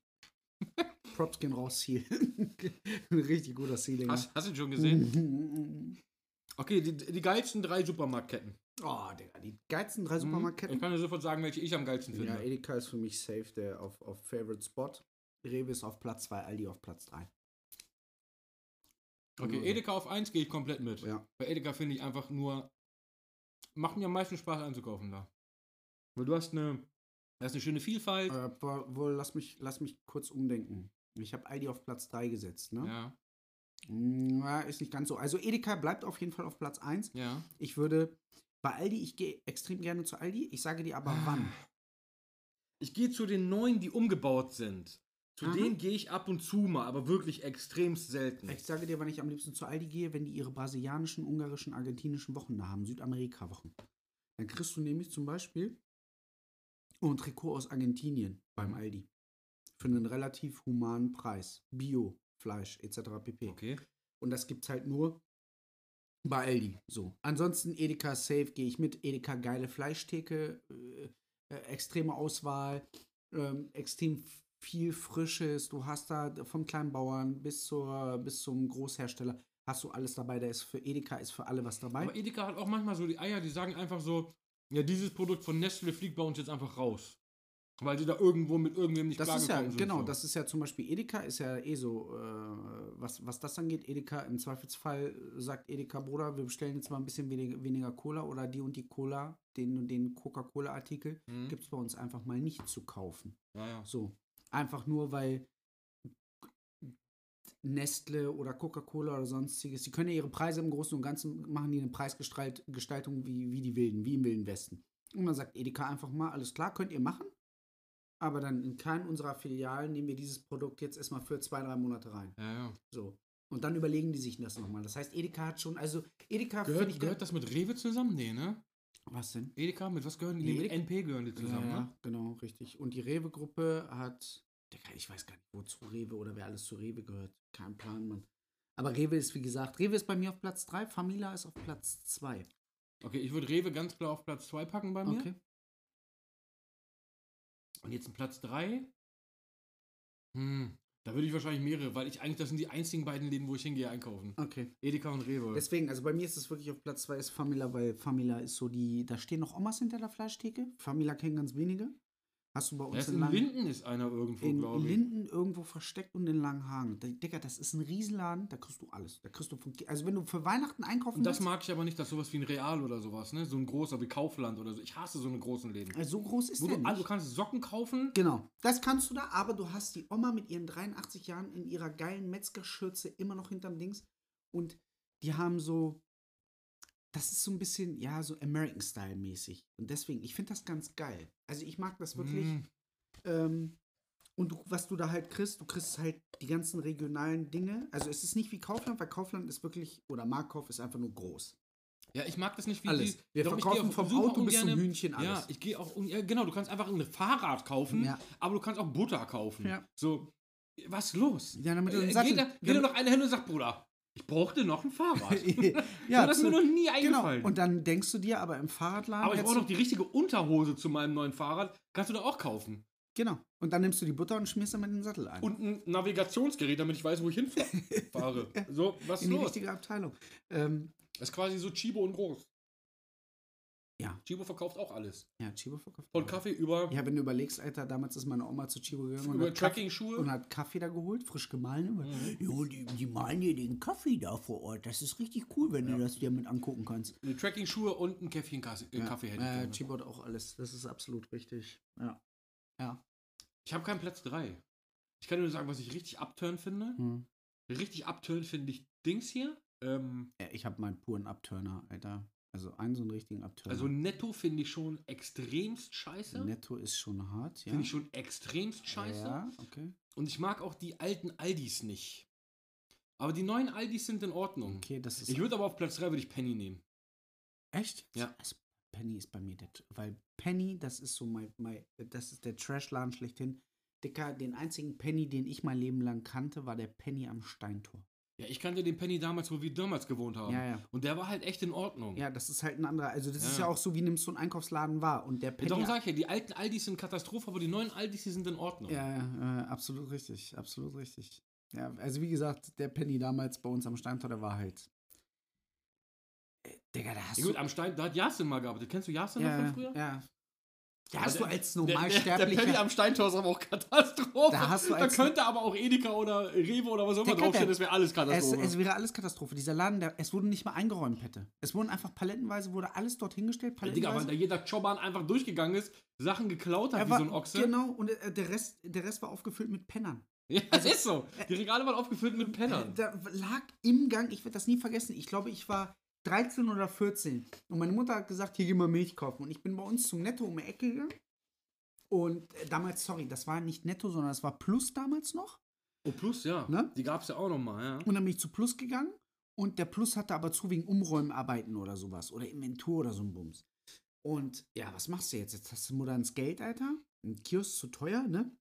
Props gehen raus, Ziel. Ein richtig guter Ceiling. Hast, hast du ihn schon gesehen? gesehen? Okay, die, die geilsten drei Supermarktketten. Oh, Digga, die geilsten drei Mhm. Ich Supermarktketten. kann dir sofort sagen, welche ich am geilsten finde. Ja, Edeka ist für mich safe, der auf, auf Favorite Spot. Rewe ist auf Platz 2, Aldi auf Platz 3. okay, Also- Edeka auf 1 gehe ich komplett mit. Ja. Bei Edeka finde ich einfach nur. Macht mir am meisten Spaß einzukaufen da. Weil du hast eine. Da ist eine schöne Vielfalt. Äh, wo- wohl, lass mich, lass mich kurz umdenken. Ich habe Aldi auf Platz 3 gesetzt, ne? Ja, Mm, Ja, ist nicht ganz so. Also Edeka bleibt auf jeden Fall auf Platz 1. ja. Ich würde bei Aldi, ich gehe extrem gerne zu Aldi. Ich sage dir aber wann. Ich gehe zu den neuen, die umgebaut sind. Zu Aha. denen gehe ich ab und zu mal, aber wirklich extremst selten. Ich sage dir, wann ich am liebsten zu Aldi gehe, wenn die ihre brasilianischen, ungarischen, argentinischen Wochen da haben, Südamerika-Wochen. Dann kriegst du nämlich zum Beispiel ein Trikot aus Argentinien beim Aldi. Für einen relativ humanen Preis. Bio, Fleisch etc. pp. Okay. Und das gibt's halt nur bei Aldi. So. Ansonsten Edeka Safe gehe ich mit. Edeka geile Fleischtheke, äh, äh, extreme Auswahl, ähm, extrem viel Frisches. Du hast da vom kleinen Bauern bis zur bis zum Großhersteller hast du alles dabei. Da ist für Edeka ist für alle was dabei. Aber Edeka hat auch manchmal so die Eier, die sagen einfach so: Ja, dieses Produkt von Nestle fliegt bei uns jetzt einfach raus. Weil die da irgendwo mit irgendwem nicht Das ist ja, sind. genau, so. das ist ja zum Beispiel Edeka, ist ja eh so, äh, was, was das angeht. Edeka, im Zweifelsfall sagt Edeka, Bruder, wir bestellen jetzt mal ein bisschen weniger, weniger Cola oder die und die Cola, den und den Coca-Cola-Artikel, Mhm. gibt es bei uns einfach mal nicht zu kaufen. Ja, ja. So. Einfach nur, weil Nestle oder Coca-Cola oder sonstiges, die können ja ihre Preise im Großen und Ganzen machen, die eine Preisgestaltung wie, wie die Wilden, wie im Wilden Westen. Und dann sagt Edeka einfach mal, alles klar, könnt ihr machen, aber dann in keinen unserer Filialen nehmen wir dieses Produkt jetzt erstmal für zwei, drei Monate rein. ja, ja. So. Und dann überlegen die sich das nochmal. Das heißt, Edeka hat schon, also Edeka Gehört, ich. gehört das mit Rewe zusammen? Nee, ne? was denn? Edeka, mit was gehören die? Nee, mit NP gehören die zusammen, ja, ne? genau, richtig. Und die Rewe-Gruppe hat, ich weiß gar nicht, wo zu Rewe oder wer alles zu Rewe gehört. Kein Plan, Mann. Aber Rewe ist, wie gesagt, Rewe ist bei mir auf Platz 3, Famila ist auf Platz 2. Okay, ich würde Rewe ganz klar auf Platz 2 packen bei mir. Okay. Und jetzt ein Platz 3. Hm, da würde ich wahrscheinlich mehrere, weil ich eigentlich, das sind die einzigen beiden Läden, wo ich hingehe einkaufen. Okay. Edeka und Rewe. Deswegen, also bei mir ist es wirklich auf Platz 2 ist Famila, weil Famila ist so die, da stehen noch Omas hinter der Fleischtheke. Famila kennen ganz wenige. Hast du bei uns in, in Linden ist einer irgendwo, in glaube ich. Linden irgendwo versteckt und in Langenhagen. Da- Digga, das ist ein Riesenladen, da kriegst du alles. Da kriegst du von, also wenn du für Weihnachten einkaufen Und das willst, mag ich aber nicht, dass sowas wie ein Real oder sowas, ne? So ein großer wie Kaufland oder so. Ich hasse so eine großen Läden. also so groß ist Wo der du, nicht. also du kannst Socken kaufen. Genau, das kannst du da, aber du hast die Oma mit ihren 83 Jahren in ihrer geilen Metzgerschürze immer noch hinterm Dings und die haben so, das ist so ein bisschen, ja, so American-Style mäßig. Und deswegen, ich finde das ganz geil. Also ich mag das wirklich. Mm. Ähm, und du, was du da halt kriegst, du kriegst halt die ganzen regionalen Dinge. Also es ist nicht wie Kaufland, weil Kaufland ist wirklich, oder Marktkauf ist einfach nur groß. Ja, ich mag das nicht wie Alles. die. Wir verkaufen vom Auto bis zum Hühnchen alles. Ja, ich gehe auch. Ja, genau, du kannst einfach ein Fahrrad kaufen, Ja. aber du kannst auch Butter kaufen. Ja. So, was ist los? Ja, damit du Äh, den Geht da, geht da noch einer hin und sagt, Bruder, ich brauchte noch ein Fahrrad. ja, so, das ist mir noch nie genau. eingefallen. Und dann denkst du dir aber im Fahrradladen. aber ich brauche noch die richtige Unterhose zu meinem neuen Fahrrad. Kannst du da auch kaufen. Genau. Und dann nimmst du die Butter und schmierst damit den Sattel ein. Und ein Navigationsgerät, damit ich weiß, wo ich hinfahre. So, was ist in die los? richtige Abteilung. Ähm, Das ist quasi so Chibo und groß. Ja. Chibo verkauft auch alles. ja, Chibo verkauft. Von alles. Kaffee über, Ja, wenn du überlegst, Alter, damals ist meine Oma zu Chibo gegangen und über hat, Kaffee, und hat Kaffee da geholt, frisch gemahlen. Mhm. Jo, die, die malen dir den Kaffee da vor Ort. Das ist richtig cool, wenn du das dir mit angucken kannst. Die Tracking-Schuhe und ein Käffchen Kasse- äh, Kaffee hätte äh. Chibo hat auch alles. Das ist absolut richtig. Ja. Ja. Ich habe keinen Platz 3. Ich kann nur sagen, was ich richtig abturn finde. Hm. Richtig abturn finde ich Dings hier. Ähm, Ja, Ich habe meinen puren Abturner, Alter. Also einen so einen richtigen Abturner. also netto finde ich schon extremst scheiße. Netto ist schon hart, ja. Finde ich schon extremst scheiße. Ja, okay. Und ich mag auch die alten Aldis nicht. Aber die neuen Aldis sind in Ordnung. Okay, das ist. Ich würde aber auf Platz 3 würde ich Penny nehmen. Echt? Ja. Also, Penny ist bei mir der, weil Penny, das ist so mein, mein das ist der Trashladen schlechthin. Dicker, den einzigen Penny, den ich mein Leben lang kannte, war der Penny am Steintor. Ja, ich kannte den Penny damals, wo wir damals gewohnt haben. Ja, ja. Und der war halt echt in Ordnung. Ja, das ist halt ein anderer, also das Ja. ist ja auch so, wie nimmst du einen Einkaufsladen wahr und der Ja, Penny. Darum sage ich ja, die alten Aldis sind Katastrophe, aber die neuen Aldis, die sind in Ordnung. ja, ja, äh, absolut richtig, absolut richtig. Ja, also wie gesagt, der Penny damals bei uns am Steintor, der war halt. Äh, Digga, da hast Ja, du. gut, am Stein, da hat Jasin mal gearbeitet. Kennst du noch ja, von früher? ja. Da Aber hast du als Der, der, der Normalsterblicher. Penny am Steintor ist aber auch Katastrophe. Da hast du da als- könnte aber auch Edeka oder Rewe oder was auch immer draufstehen, das wäre alles Es, Katastrophe. es wäre alles Katastrophe. Dieser Laden, der, es wurde nicht mal eingeräumt hätte. Es wurden einfach palettenweise, wurde alles dort hingestellt, Ja, Digga, weil palettenweise. da jeder Choban einfach durchgegangen ist, Sachen geklaut hat Er wie war- so ein Ochse. Genau, und äh, der Rest, der Rest war aufgefüllt mit Pennern. Ja, das ist so. Die Regale waren aufgefüllt mit Pennern. Äh, Da lag im Gang, ich werde das nie vergessen, ich glaube, ich war 13 oder 14 und meine Mutter hat gesagt, hier geh mal Milch kaufen. Und ich bin bei uns zum Netto um die Ecke gegangen. Und äh, damals, sorry, das war nicht Netto, sondern das war Plus damals noch. Oh, Plus, ja. Ne? Die gab es ja auch nochmal, ja. Und dann bin ich zu Plus gegangen und der Plus hatte aber zu wegen Umräumarbeiten oder sowas oder Inventur oder so ein Bums. Und ja, was machst du jetzt? Jetzt hast du modernes Geld, Alter. Ein Kiosk zu teuer, ne?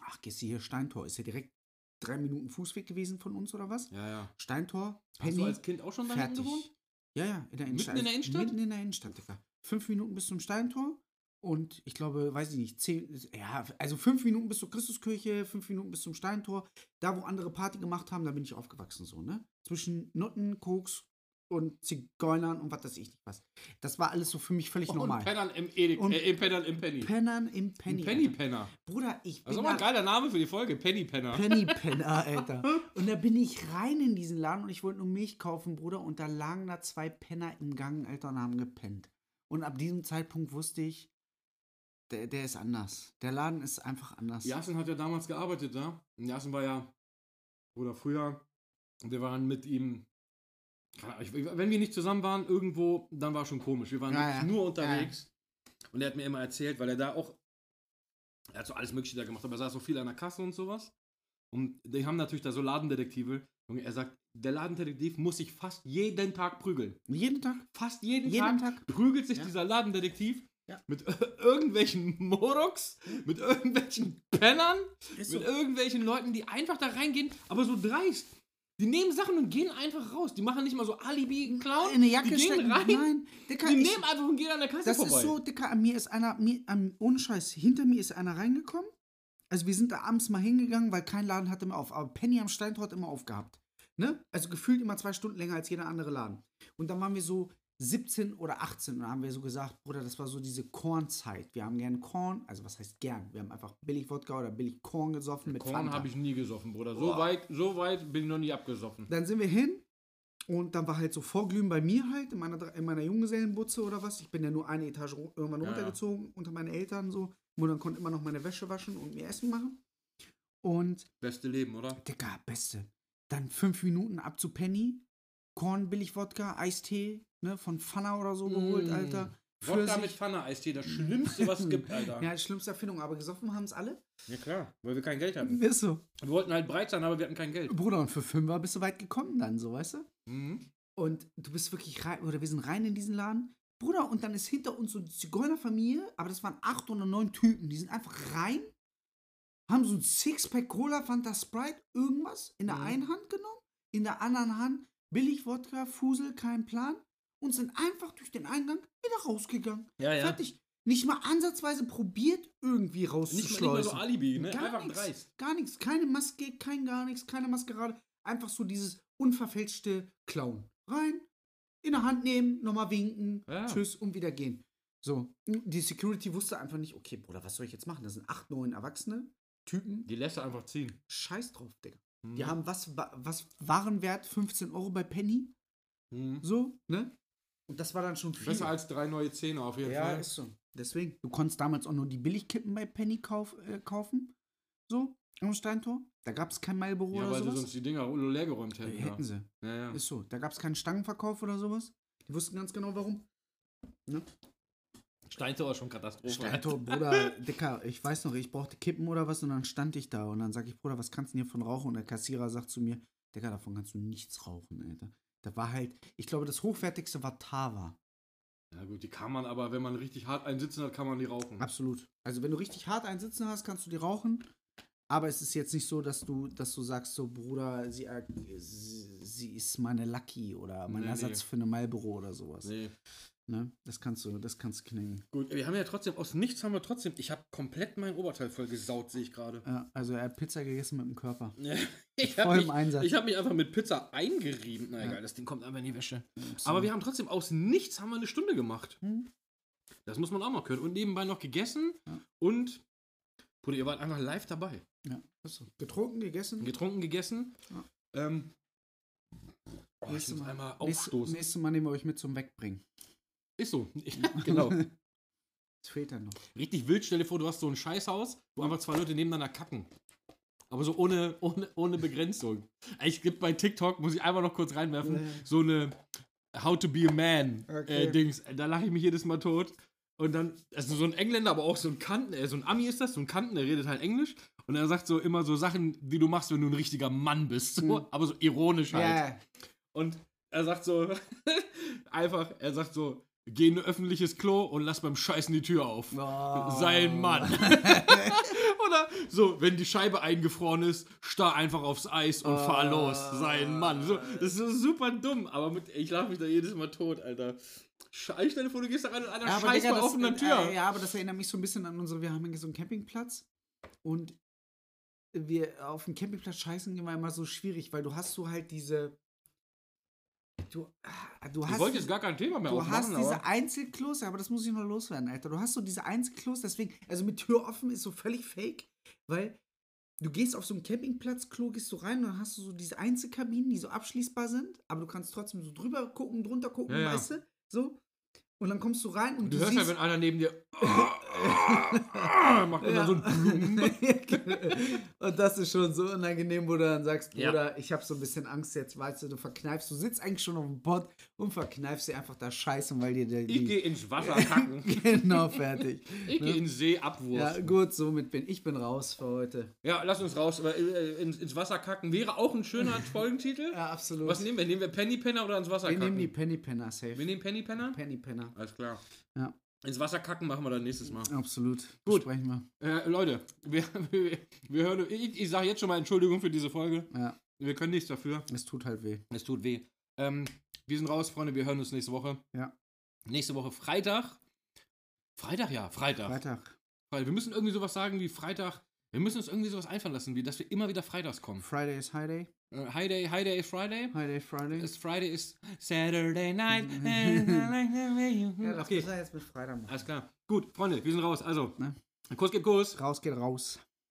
Ach, gehst du hier Steintor. Ist ja direkt drei Minuten Fußweg gewesen von uns oder was? Ja, ja. Steintor, Hast Penny, du als Kind auch schon da hinten fertig. gewohnt? Ja, ja, in der Mitten Innenstadt. in der Innenstadt? Mitten in der Innenstadt, Digga. Fünf Minuten bis zum Steintor und ich glaube, weiß ich nicht, zehn, ja, also fünf Minuten bis zur Christuskirche, fünf Minuten bis zum Steintor. Da, wo andere Party gemacht haben, da bin ich aufgewachsen, so, ne? Zwischen Nutten, Koks und Zigeunern und was weiß ich nicht was. Das war alles so für mich völlig normal. Und Pennern im Edeka, Und- äh, im Pennern im Penny. Pennern im Penny. Ein Penny. Penner. Bruder, ich bin Das ist aber ein geiler Name für die Folge, Penny Penner. Penny Penner, Alter. Und da bin ich rein in diesen Laden und ich wollte nur Milch kaufen, Bruder. Und da lagen da zwei Penner im Gang, Alter, und haben gepennt. Und ab diesem Zeitpunkt wusste ich, der, der ist anders. Der Laden ist einfach anders. Jasin hat ja damals gearbeitet da. Und Jasin war ja, oder früher, wir waren mit ihm, wenn wir nicht zusammen waren, irgendwo, dann war schon komisch. Wir waren Ja, ja. nur unterwegs. Und er hat mir immer erzählt, weil er da auch, er hat so alles Mögliche da gemacht, aber er saß so viel an der Kasse und sowas. Und die haben natürlich da so Ladendetektive. Und er sagt, der Ladendetektiv muss sich fast jeden Tag prügeln. Jeden Tag? Fast jeden, Jeden Tag, Tag? prügelt sich Ja. dieser Ladendetektiv Ja. mit irgendwelchen Moroks, mit irgendwelchen Pennern, Ist mit so. irgendwelchen Leuten, die einfach da reingehen, aber so dreist. Die nehmen Sachen und gehen einfach raus. Die machen nicht mal so Alibi-Clown. In eine Jacke die gehen stecken. rein. Nein, Dicker, Die ich, nehmen einfach und gehen an der Kasse das vorbei. ist so, Dicker, an mir ist einer, mir, an, ohne Scheiß, hinter mir ist einer reingekommen. Also wir sind da abends mal hingegangen, weil kein Laden hatte mehr auf. Aber Penny am Steintor hat immer aufgehabt. Ne? Also gefühlt immer zwei Stunden länger als jeder andere Laden. Und dann waren wir so 17 oder 18 und dann haben wir so gesagt, Bruder, das war so diese Kornzeit. Wir haben gern Korn, also was heißt gern? Wir haben einfach billig Wodka oder billig Korn gesoffen mit Korn habe ich nie gesoffen, Bruder. So Boah. weit, so weit bin ich noch nie abgesoffen. Dann sind wir hin und dann war halt so Vorglühen bei mir halt in meiner, in meiner Junggesellenbutze oder was. Ich bin ja nur eine Etage irgendwann Ja, ja. runtergezogen unter meine Eltern so. Mutter konnte immer noch meine Wäsche waschen und mir Essen machen. Und, Beste Leben, oder? Digga, Beste. Dann fünf Minuten ab zu Penny. Korn, billig Wodka, Eistee, ne, von Pfanner oder so geholt, Mm. Alter. Wodka Pfirsich. mit Pfanne-Eistee, das Schlimmste, was es gibt, Alter. Ja, schlimmste Erfindung, aber gesoffen haben es alle. Ja klar, weil wir kein Geld hatten. Ist so. Wir wollten halt breit sein, aber wir hatten kein Geld. Bruder, und für Fünfer bist du weit gekommen dann, so, weißt du? Mhm. Und du bist wirklich rein, oder wir sind rein in diesen Laden. Bruder, und dann ist hinter uns so eine Zigeunerfamilie, aber das waren acht oder neun Typen. Die sind einfach rein, haben so ein Sixpack Cola, Fanta Sprite, irgendwas in der Mhm. einen Hand genommen, in der anderen Hand billig Wodka, Fusel, kein Plan und sind einfach durch den Eingang wieder rausgegangen. Ja, ja. Fertig. Nicht mal ansatzweise probiert, irgendwie Nicht, mal- nicht mal so rauszuschleusen. Alibi, ne? Gar Einfach nichts, dreist. Gar nichts. Keine Maske, kein gar nichts, keine Maskerade. Einfach so dieses unverfälschte Clown. Rein, in der Hand nehmen, nochmal winken, Ja. tschüss und wieder gehen. So, die Security wusste einfach nicht, okay, Bruder, was soll ich jetzt machen? Das sind acht, neun Erwachsene Typen. Die lässt er einfach ziehen. Scheiß drauf, Digga. Mhm. Die haben was, wa- was Warenwert 15 Euro bei Penny. Mhm. So, ne? Und das war dann schon viel. Besser als drei neue Zähne auf jeden Ja, Fall. ist so. Deswegen. Du konntest damals auch nur die Billigkippen bei Penny kauf, äh, kaufen. So, am Steintor. Da gab es kein Marlboro Ja, oder weil sie sowas. sonst die Dinger leer geräumt Äh, hätten. hätten ja. sie. Ja, ja. Ist so. Da gab es keinen Stangenverkauf oder sowas. Die wussten ganz genau warum. Ne? Steintor ist schon Katastrophe. Steintor, Bruder, Dicker, ich weiß noch, ich brauchte Kippen oder was und dann stand ich da und dann sag ich, Bruder, was kannst du denn hier von rauchen? Und der Kassierer sagt zu mir, Dicker, davon kannst du nichts rauchen, Alter. Da war halt, ich glaube, das hochwertigste war Tava. Ja gut, die kann man aber, wenn man richtig hart einsitzen hat, kann man die rauchen. Absolut. Also wenn du richtig hart einen Sitzen hast, kannst du die rauchen. Aber es ist jetzt nicht so, dass du, dass du sagst, so Bruder, sie, äh, sie, sie ist meine Lucky oder mein Nee, Ersatz nee. für eine Marlboro oder sowas. Nee. Ne? Das kannst du, das kannst du knicken. Gut, wir haben ja trotzdem, aus nichts haben wir trotzdem, ich habe komplett mein Oberteil voll gesaut, sehe ich gerade. Ja, also er hat Pizza gegessen mit dem Körper. ich Voll habe im mich, Einsatz. ich hab mich einfach mit Pizza eingerieben. Na Ja. egal, das Ding kommt einfach in die Wäsche. Aber wir haben trotzdem aus nichts haben wir eine Stunde gemacht. Hm? Das muss man auch mal können. Und nebenbei noch gegessen Ja. und Bruder, ihr wart einfach live dabei. Ja, ist so. Getrunken, gegessen. Getrunken, gegessen. Ja. Ähm, oh, Nächstes Mal. einmal Nächstes, aufstoßen. nächstes Mal nehmen wir euch mit zum Wegbringen. Ist so. genau. Das fehlt dann noch. Richtig wild, stell dir vor, du hast so ein Scheißhaus, wo einfach zwei Leute nebeneinander kacken. Aber so ohne, ohne, ohne Begrenzung. Ich gibt bei TikTok, muss ich einfach noch kurz reinwerfen, Nee. so eine How to be a man Okay. äh, Dings. Da lache ich mich jedes Mal tot. Und dann, also so ein Engländer, aber auch so ein Kanten, äh, so ein Ami ist das, so ein Kanten, der redet halt Englisch. Und er sagt so immer so Sachen, die du machst, wenn du ein richtiger Mann bist. So, Mhm. Aber so ironisch halt. Ja, Und er sagt so, einfach, er sagt so, geh in ein öffentliches Klo und lass beim Scheißen die Tür auf. Oh. Sei ein Mann. Oder so, wenn die Scheibe eingefroren ist, starr einfach aufs Eis und fahr Oh. los. Sei ein Mann. So, das ist so super dumm, aber mit, ich lache mich da jedes Mal tot, Alter. Scheiß, stell dir vor, du gehst da rein und einer Ja, scheißt bei offener Tür. Äh, ja, aber das erinnert mich so ein bisschen an unsere, wir haben hier so einen Campingplatz und wir auf dem Campingplatz scheißen gehen war immer so schwierig, weil du hast so halt diese du, ah, du ich hast wollte jetzt gar kein Thema mehr du hast diese Einzelklos, aber das muss ich noch loswerden, Alter. Du hast so diese Einzelklos, deswegen, also mit Tür offen ist so völlig fake, weil du gehst auf so einen Campingplatz-Klo, gehst du rein und dann hast du so diese Einzelkabinen, die so abschließbar sind, aber du kannst trotzdem so drüber gucken, drunter gucken, Ja, ja. weißt du? So. Und dann kommst du rein und du du, hörst ja, siehst, wenn einer neben dir macht immer Ja. so ein Blumen. und das ist schon so unangenehm, wo du dann sagst, Ja. Bruder, ich habe so ein bisschen Angst jetzt, weißt du, du verkneifst, du sitzt eigentlich schon auf dem Bord und verkneifst dir einfach da Scheißen, weil dir der, Ich gehe ins Wasser kacken. genau, fertig. Ich gehe Ne? in See abwurf. Ja, gut, somit bin ich bin raus für heute. Ja, lass uns raus. Aber, äh, ins, ins Wasser kacken wäre auch ein schöner Folgentitel. Ja, absolut. Was nehmen wir? Nehmen wir Penny Penner oder ins Wasser wir kacken? nehmen die Penny Penner safe. wir nehmen Penny Penner? Penny Penner. Alles klar. Ja. Ins Wasser kacken machen wir dann nächstes Mal. Absolut. Gut. Sprechen wir. Äh, Leute, wir, wir, wir hören. Ich, ich sage jetzt schon mal Entschuldigung für diese Folge. Ja. Wir können nichts dafür. Es tut halt weh. Es tut weh. Ähm, wir sind raus, Freunde. Wir hören uns nächste Woche. Ja. Nächste Woche Freitag. Freitag, ja, Freitag. Freitag. Freitag. Wir müssen irgendwie sowas sagen wie Freitag. Wir müssen uns irgendwie sowas einfallen lassen, wie dass wir immer wieder freitags kommen. Friday is High Day. Äh, High Day, High Day is Friday. High Day Friday. Ist Friday ist Saturday night. ja, das okay, muss er jetzt mit Freitag machen. alles klar. Gut, Freunde, wir sind raus. Also, Ne? Kuss geht Kuss. Raus geht raus.